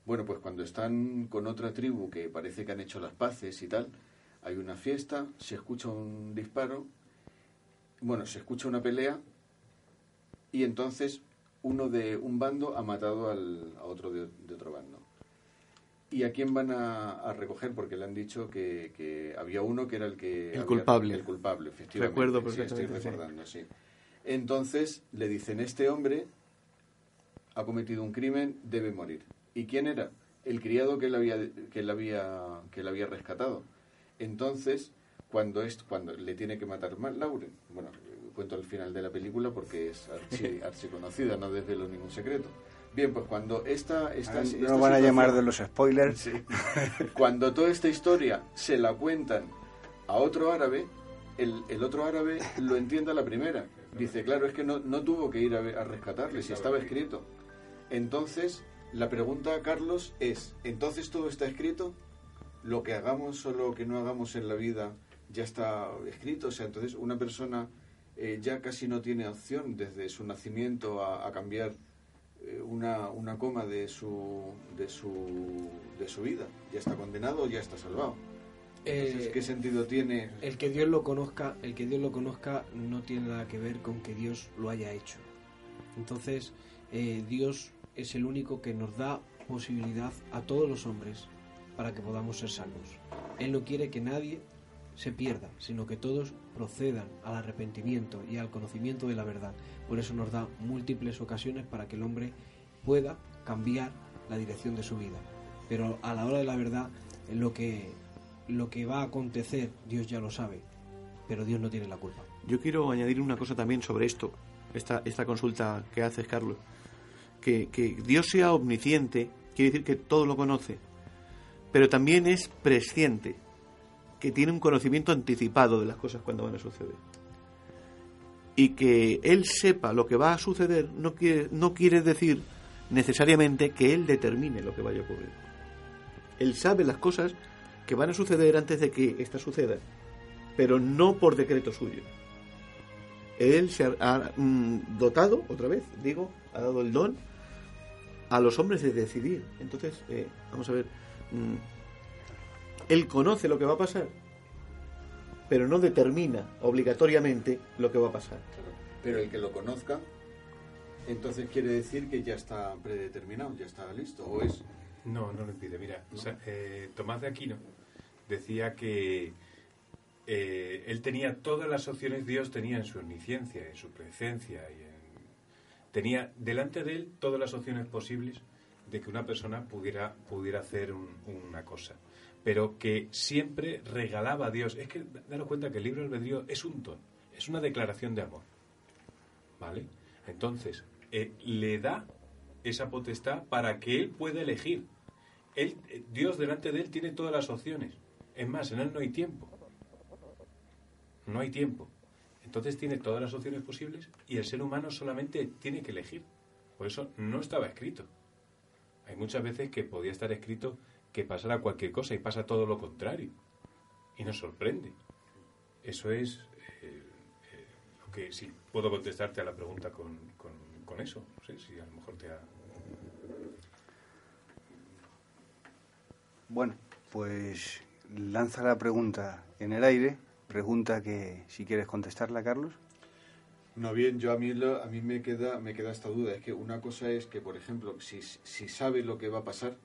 Bueno, pues cuando están con otra tribu que parece que han hecho las paces y tal, hay una fiesta, se escucha un disparo, bueno, se escucha una pelea y entonces uno de un bando ha matado al, a otro de, otro bando. ¿Y a quién van a, recoger? Porque le han dicho que, había uno que era el que... El culpable. El culpable, efectivamente. Recuerdo perfectamente. estoy recordando, sí. Entonces le dicen, este hombre ha cometido un crimen, debe morir. ¿Y quién era? El criado que le había, que le había, que le había rescatado. Entonces, cuando, es, cuando le tiene que matar Lauren, bueno, cuento al final de la película porque es archi, conocida, no desvelo ningún secreto. Bien, pues cuando esta... esta, esta no van a llamar de los spoilers. cuando toda esta historia se la cuentan a otro árabe, el, el, otro árabe lo entiende a la primera. Dice, claro, es que no, no tuvo que ir a, a rescatarle, si estaba escrito. Entonces, la pregunta, Carlos, es, ¿entonces todo está escrito? ¿Lo que hagamos o lo que no hagamos en la vida ya está escrito? O sea, entonces una persona eh, ya casi no tiene opción desde su nacimiento a, cambiar una, una, coma de su, de, su, de su vida. Ya está condenado, ya está salvado. Eh, ¿qué sentido tiene? El que Dios lo conozca, el que Dios lo conozca no tiene nada que ver con que Dios lo haya hecho. Entonces, Dios es el único que nos da posibilidad a todos los hombres para que podamos ser salvos. Él no quiere que nadie se pierda, sino que todos procedan al arrepentimiento y al conocimiento de la verdad. Por eso nos da múltiples ocasiones para que el hombre pueda cambiar la dirección de su vida. Pero a la hora de la verdad, lo que, lo que va a acontecer, Dios ya lo sabe, pero Dios no tiene la culpa. Yo quiero añadir una cosa también sobre esto, esta, esta consulta que haces, Carlos. Que, que Dios sea omnisciente quiere decir que todo lo conoce, pero también es presciente que tiene un conocimiento anticipado de las cosas cuando van a suceder. Y que él sepa lo que va a suceder no quiere, no quiere decir necesariamente que él determine lo que vaya a ocurrir. Él sabe las cosas que van a suceder antes de que éstas sucedan, pero no por decreto suyo. Él se ha, mm, dotado, otra vez, digo, ha dado el don a los hombres de decidir. Entonces, eh, vamos a ver, mm, él conoce lo que va a pasar, pero no determina obligatoriamente lo que va a pasar. Pero el que lo conozca, entonces quiere decir que ya está predeterminado, ya está listo, ¿o es? No, no lo impide. Mira, eh, Tomás de Aquino decía que eh, él tenía todas las opciones, Dios tenía en su omnisciencia, en su presencia, y tenía delante de él todas las opciones posibles de que una persona pudiera, pudiera hacer una cosa pero que siempre regalaba a Dios. Es que daros cuenta que el libro albedrío es un don, es una declaración de amor. ¿Vale? Entonces, eh, le da esa potestad para que él pueda elegir. Él, eh, Dios delante de él tiene todas las opciones. Es más, en él no hay tiempo. No hay tiempo. Entonces tiene todas las opciones posibles y el ser humano solamente tiene que elegir. Por eso no estaba escrito. Hay muchas veces que podía estar escrito que pasara cualquier cosa y pasa todo lo contrario. Y nos sorprende. Eso es eh, eh, lo que sí puedo contestarte a la pregunta con, con, eso. No sé si a lo mejor te ha. Bueno, pues lanza la pregunta en el aire. Pregunta que si quieres contestarla, Carlos. No, bien, yo a mí, a mí me, queda, me queda esta duda. Es que una cosa es que, por ejemplo, si, si sabe lo que va a pasar,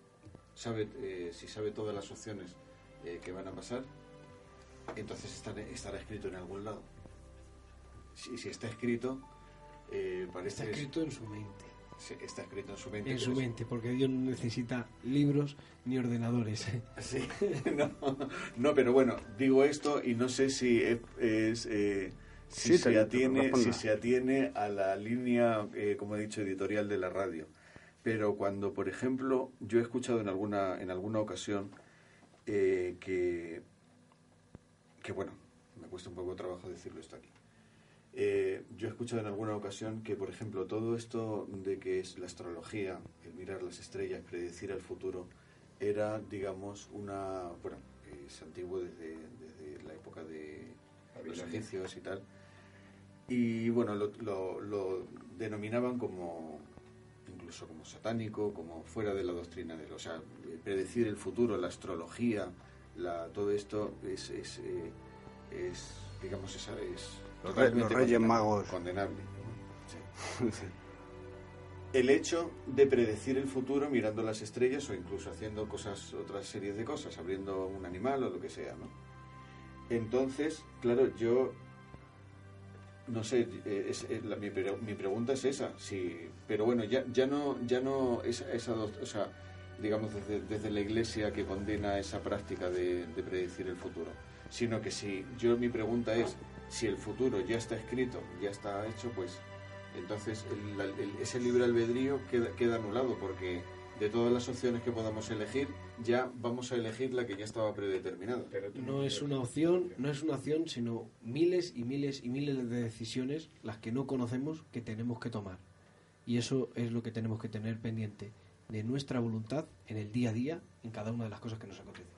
sabe, eh, si sabe todas las opciones eh, que van a pasar, entonces estará escrito en algún lado. Si, si está escrito, eh, parece... Está escrito en su mente. Está escrito en su mente. En su es- mente, porque Dios no necesita libros ni ordenadores. Sí, no, no, pero bueno, digo esto y no sé si es, es, eh, si, Sí, se atiene, si se atiene a la línea, eh, como he dicho, editorial de la radio. Pero cuando, por ejemplo, yo he escuchado en alguna, en alguna ocasión eh, que, que, bueno, me cuesta un poco de trabajo decirlo esto aquí. Eh, yo he escuchado en alguna ocasión que, por ejemplo, todo esto de que es la astrología, el mirar las estrellas, predecir el futuro, era, digamos, una... Bueno, es antiguo desde, desde la época de los egipcios y tal. Y bueno, lo, lo- lo denominaban como incluso como satánico, como fuera de la doctrina de O sea, eh, predecir el futuro, la astrología, la, todo esto es, es, eh, es, digamos, esa, es Los re- totalmente los Reyes condenable- Magos. Condenable. Sí. El hecho de predecir el futuro mirando las estrellas o incluso haciendo cosas, otras series de cosas, abriendo un animal o lo que sea, ¿no? Entonces, claro, yo no sé, eh, es- eh, mi, mi pregunta es esa, sí, pero bueno, ya, ya no, ya no esa, esa o sea, digamos desde, desde la Iglesia que condena esa práctica de, de predecir el futuro, sino que si yo mi pregunta es si el futuro ya está escrito, ya está hecho, pues entonces el- ese libre albedrío queda, queda anulado porque de todas las opciones que podamos elegir ya vamos a elegir la que ya estaba predeterminada. No es una opción, no es una opción, sino miles y miles y miles de decisiones las que no conocemos que tenemos que tomar. Y eso es lo que tenemos que tener pendiente de nuestra voluntad en el día a día, en cada una de las cosas que nos acontecen.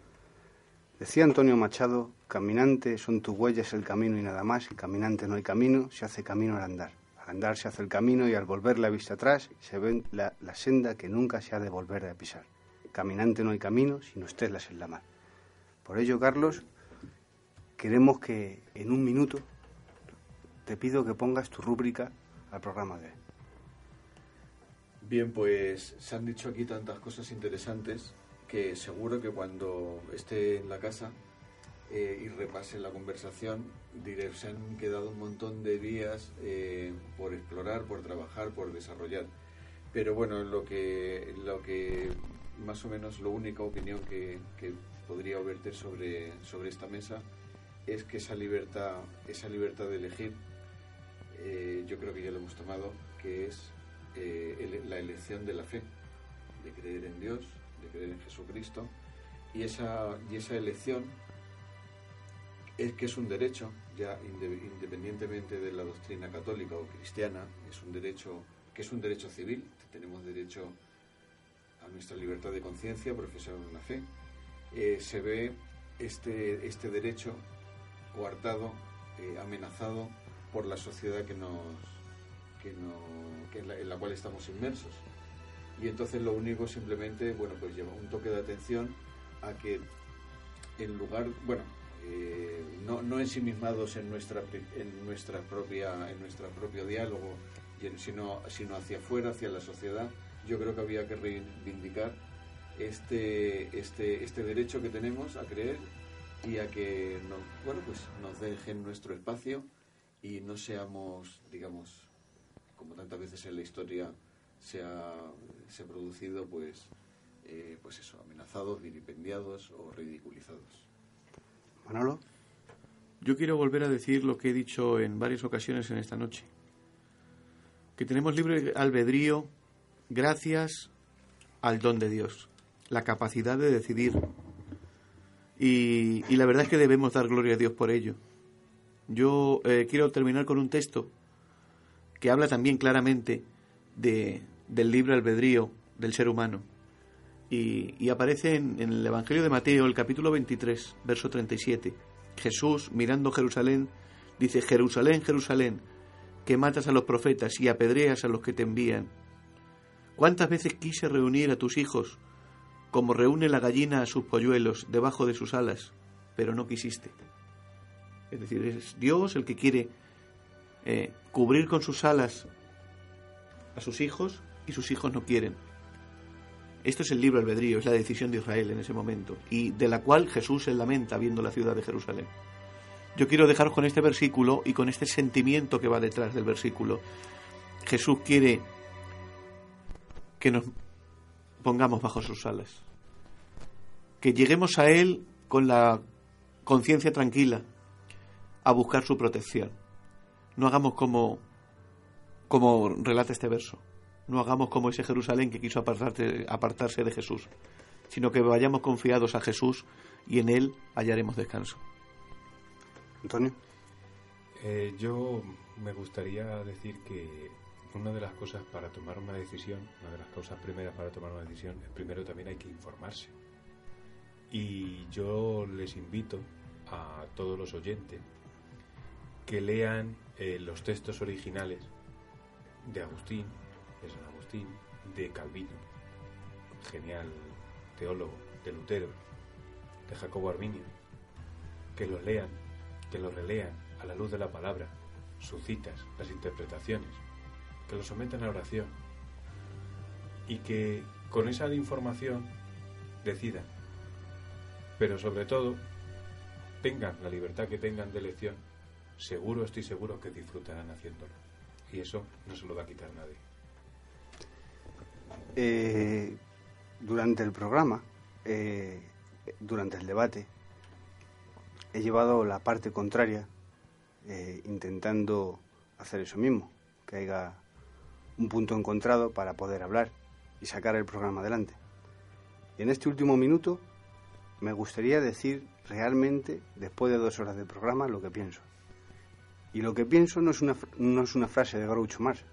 Decía Antonio Machado, caminante son tus huellas el camino y nada más, y caminante no hay camino, se hace camino al andar. Al andar se hace el camino y al volver la vista atrás se ve la, la senda que nunca se ha de volver a pisar. Caminante no hay camino, sino estelas en la mar. Por ello, Carlos, queremos que en un minuto te pido que pongas tu rúbrica al programa de hoy. Bien, pues se han dicho aquí tantas cosas interesantes que seguro que cuando esté en la casa eh, y repase la conversación, diré, se han quedado un montón de vías eh, por explorar, por trabajar, por desarrollar. Pero bueno, lo que, lo que más o menos la única opinión que, que podría verter sobre, sobre esta mesa es que esa libertad, esa libertad de elegir, eh, yo creo que ya lo hemos tomado, que es eh, ele- la elección de la fe, de creer en Dios, de creer en Jesucristo, y esa, y esa elección es que es un derecho, ya inde- independientemente de la doctrina católica o cristiana, es un derecho que es un derecho civil, tenemos derecho a nuestra libertad de conciencia, profesar una fe, eh, se ve este, este derecho coartado, eh, amenazado por la sociedad que nos que no, que en, la, en la cual estamos inmersos. Y entonces lo único simplemente, bueno, pues lleva un toque de atención a que en lugar, bueno, eh, no, no ensimismados en nuestra en nuestra propia en nuestro propio diálogo, sino, sino hacia afuera, hacia la sociedad, yo creo que había que reivindicar este, este, este derecho que tenemos a creer y a que nos, bueno, pues nos dejen nuestro espacio y no seamos, digamos, como tantas veces en la historia se ha, se producido, pues, eh, pues eso, amenazados, vilipendiados o ridiculizados. Yo quiero volver a decir lo que he dicho en varias ocasiones en esta noche. Que tenemos libre albedrío gracias al don de Dios, la capacidad de decidir. Y, y la verdad es que debemos dar gloria a Dios por ello. Yo eh, quiero terminar con un texto que habla también claramente de, del libre albedrío del ser humano. Y, aparece en, en el Evangelio de Mateo, el capítulo 23, verso 37. Jesús, mirando Jerusalén, dice, Jerusalén, Jerusalén, que matas a los profetas y apedreas a los que te envían. ¿Cuántas veces quise reunir a tus hijos, como reúne la gallina a sus polluelos debajo de sus alas, pero no quisiste? Es decir, es Dios el que quiere eh, cubrir con sus alas a sus hijos y sus hijos no quieren. Esto es el libro albedrío, es la decisión de Israel en ese momento, y de la cual Jesús se lamenta viendo la ciudad de Jerusalén. Yo quiero dejaros con este versículo y con este sentimiento que va detrás del versículo. Jesús quiere que nos pongamos bajo sus alas. Que lleguemos a Él con la conciencia tranquila a buscar su protección. No hagamos como, como relata este verso. No hagamos como ese Jerusalén que quiso apartarse, apartarse de Jesús, sino que vayamos confiados a Jesús y en Él hallaremos descanso. Antonio. Eh, yo me gustaría decir que una de las cosas para tomar una decisión, una de las causas primeras para tomar una decisión, es primero también hay que informarse. Y yo les invito a todos los oyentes que lean eh, los textos originales de Agustín, De Calvino, genial teólogo, de Lutero, de Jacobo Arminio, que los lean, que los relean a la luz de la palabra, sus citas, las interpretaciones, que lo sometan a oración y que con esa información decidan. Pero sobre todo, tengan la libertad que tengan de elección, seguro, estoy seguro que disfrutarán haciéndolo. Y eso no se lo va a quitar nadie. Eh, durante el programa, eh, durante el debate, he llevado la parte contraria, eh, intentando hacer eso mismo, que haya un punto encontrado para poder hablar y sacar el programa adelante. Y en este último minuto me gustaría decir realmente, después de dos horas de programa, lo que pienso. Y lo que pienso no es una, no es una frase de Groucho Marx.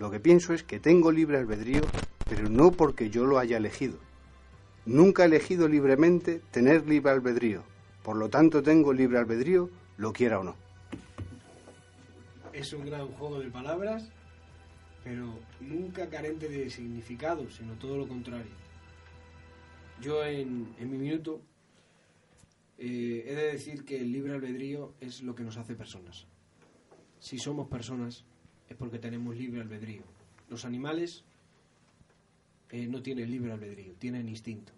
Lo que pienso es que tengo libre albedrío, pero no porque yo lo haya elegido. Nunca he elegido libremente tener libre albedrío. Por lo tanto, tengo libre albedrío, lo quiera o no. Es un gran juego de palabras pero nunca carente de significado, sino todo lo contrario. Yo en, mi minuto eh, he de decir que el libre albedrío es lo que nos hace personas. Si somos personas es porque tenemos libre albedrío. Los animales eh, no tienen libre albedrío, tienen instinto.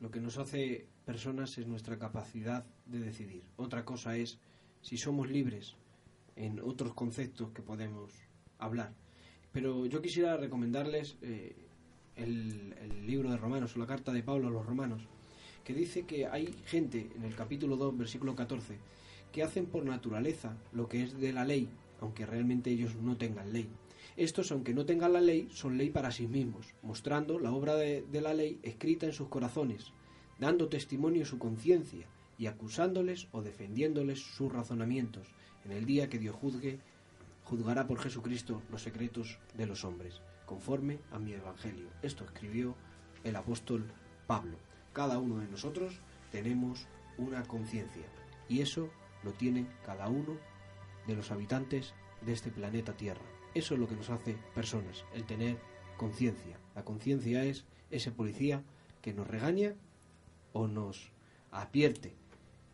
Lo que nos hace personas es nuestra capacidad de decidir. Otra cosa es si somos libres en otros conceptos que podemos hablar. Pero yo quisiera recomendarles eh, el, libro de Romanos, o la carta de Pablo a los Romanos, que dice que hay gente, en el capítulo 2, versículo 14, que hacen por naturaleza lo que es de la ley, aunque realmente ellos no tengan ley. Estos, aunque no tengan la ley, son ley para sí mismos, mostrando la obra de, la ley escrita en sus corazones, dando testimonio su conciencia y acusándoles o defendiéndoles sus razonamientos en el día que Dios juzgue juzgará por Jesucristo los secretos de los hombres, conforme a mi Evangelio. Esto escribió el apóstol Pablo. Cada uno de nosotros tenemos una conciencia y eso lo tiene cada uno de los habitantes de este planeta Tierra. Eso es lo que nos hace personas, el tener conciencia. La conciencia es ese policía que nos regaña o nos advierte,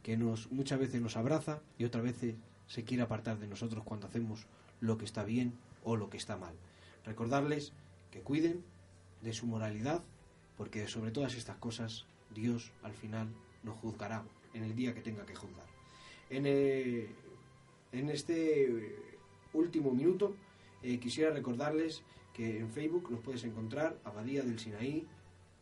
que nos muchas veces nos abraza y otras veces se quiere apartar de nosotros cuando hacemos lo que está bien o lo que está mal. Recordarles que cuiden de su moralidad, porque sobre todas estas cosas Dios al final nos juzgará en el día que tenga que juzgar. En, eh, este último minuto eh, quisiera recordarles que en Facebook nos puedes encontrar Abadía del Sinaí,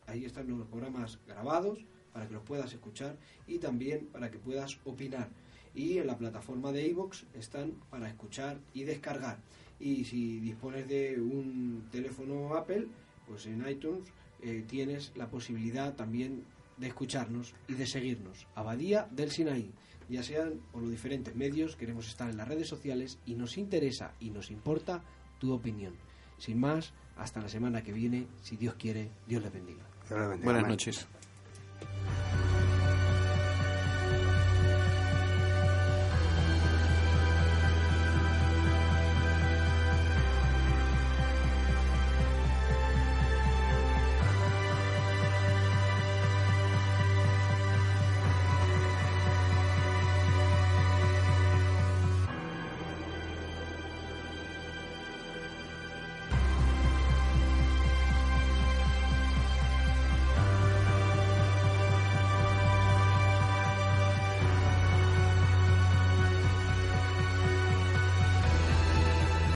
ahí están los programas grabados para que los puedas escuchar y también para que puedas opinar y en la plataforma de iVoox están para escuchar y descargar. Y si dispones de un teléfono Apple, pues en iTunes eh, tienes la posibilidad también de escucharnos y de seguirnos. Abadía del Sinaí. Ya sean por los diferentes medios, queremos estar en las redes sociales y nos interesa y nos importa tu opinión. Sin más, hasta la semana que viene, si Dios quiere, Dios les bendiga. Buenas noches.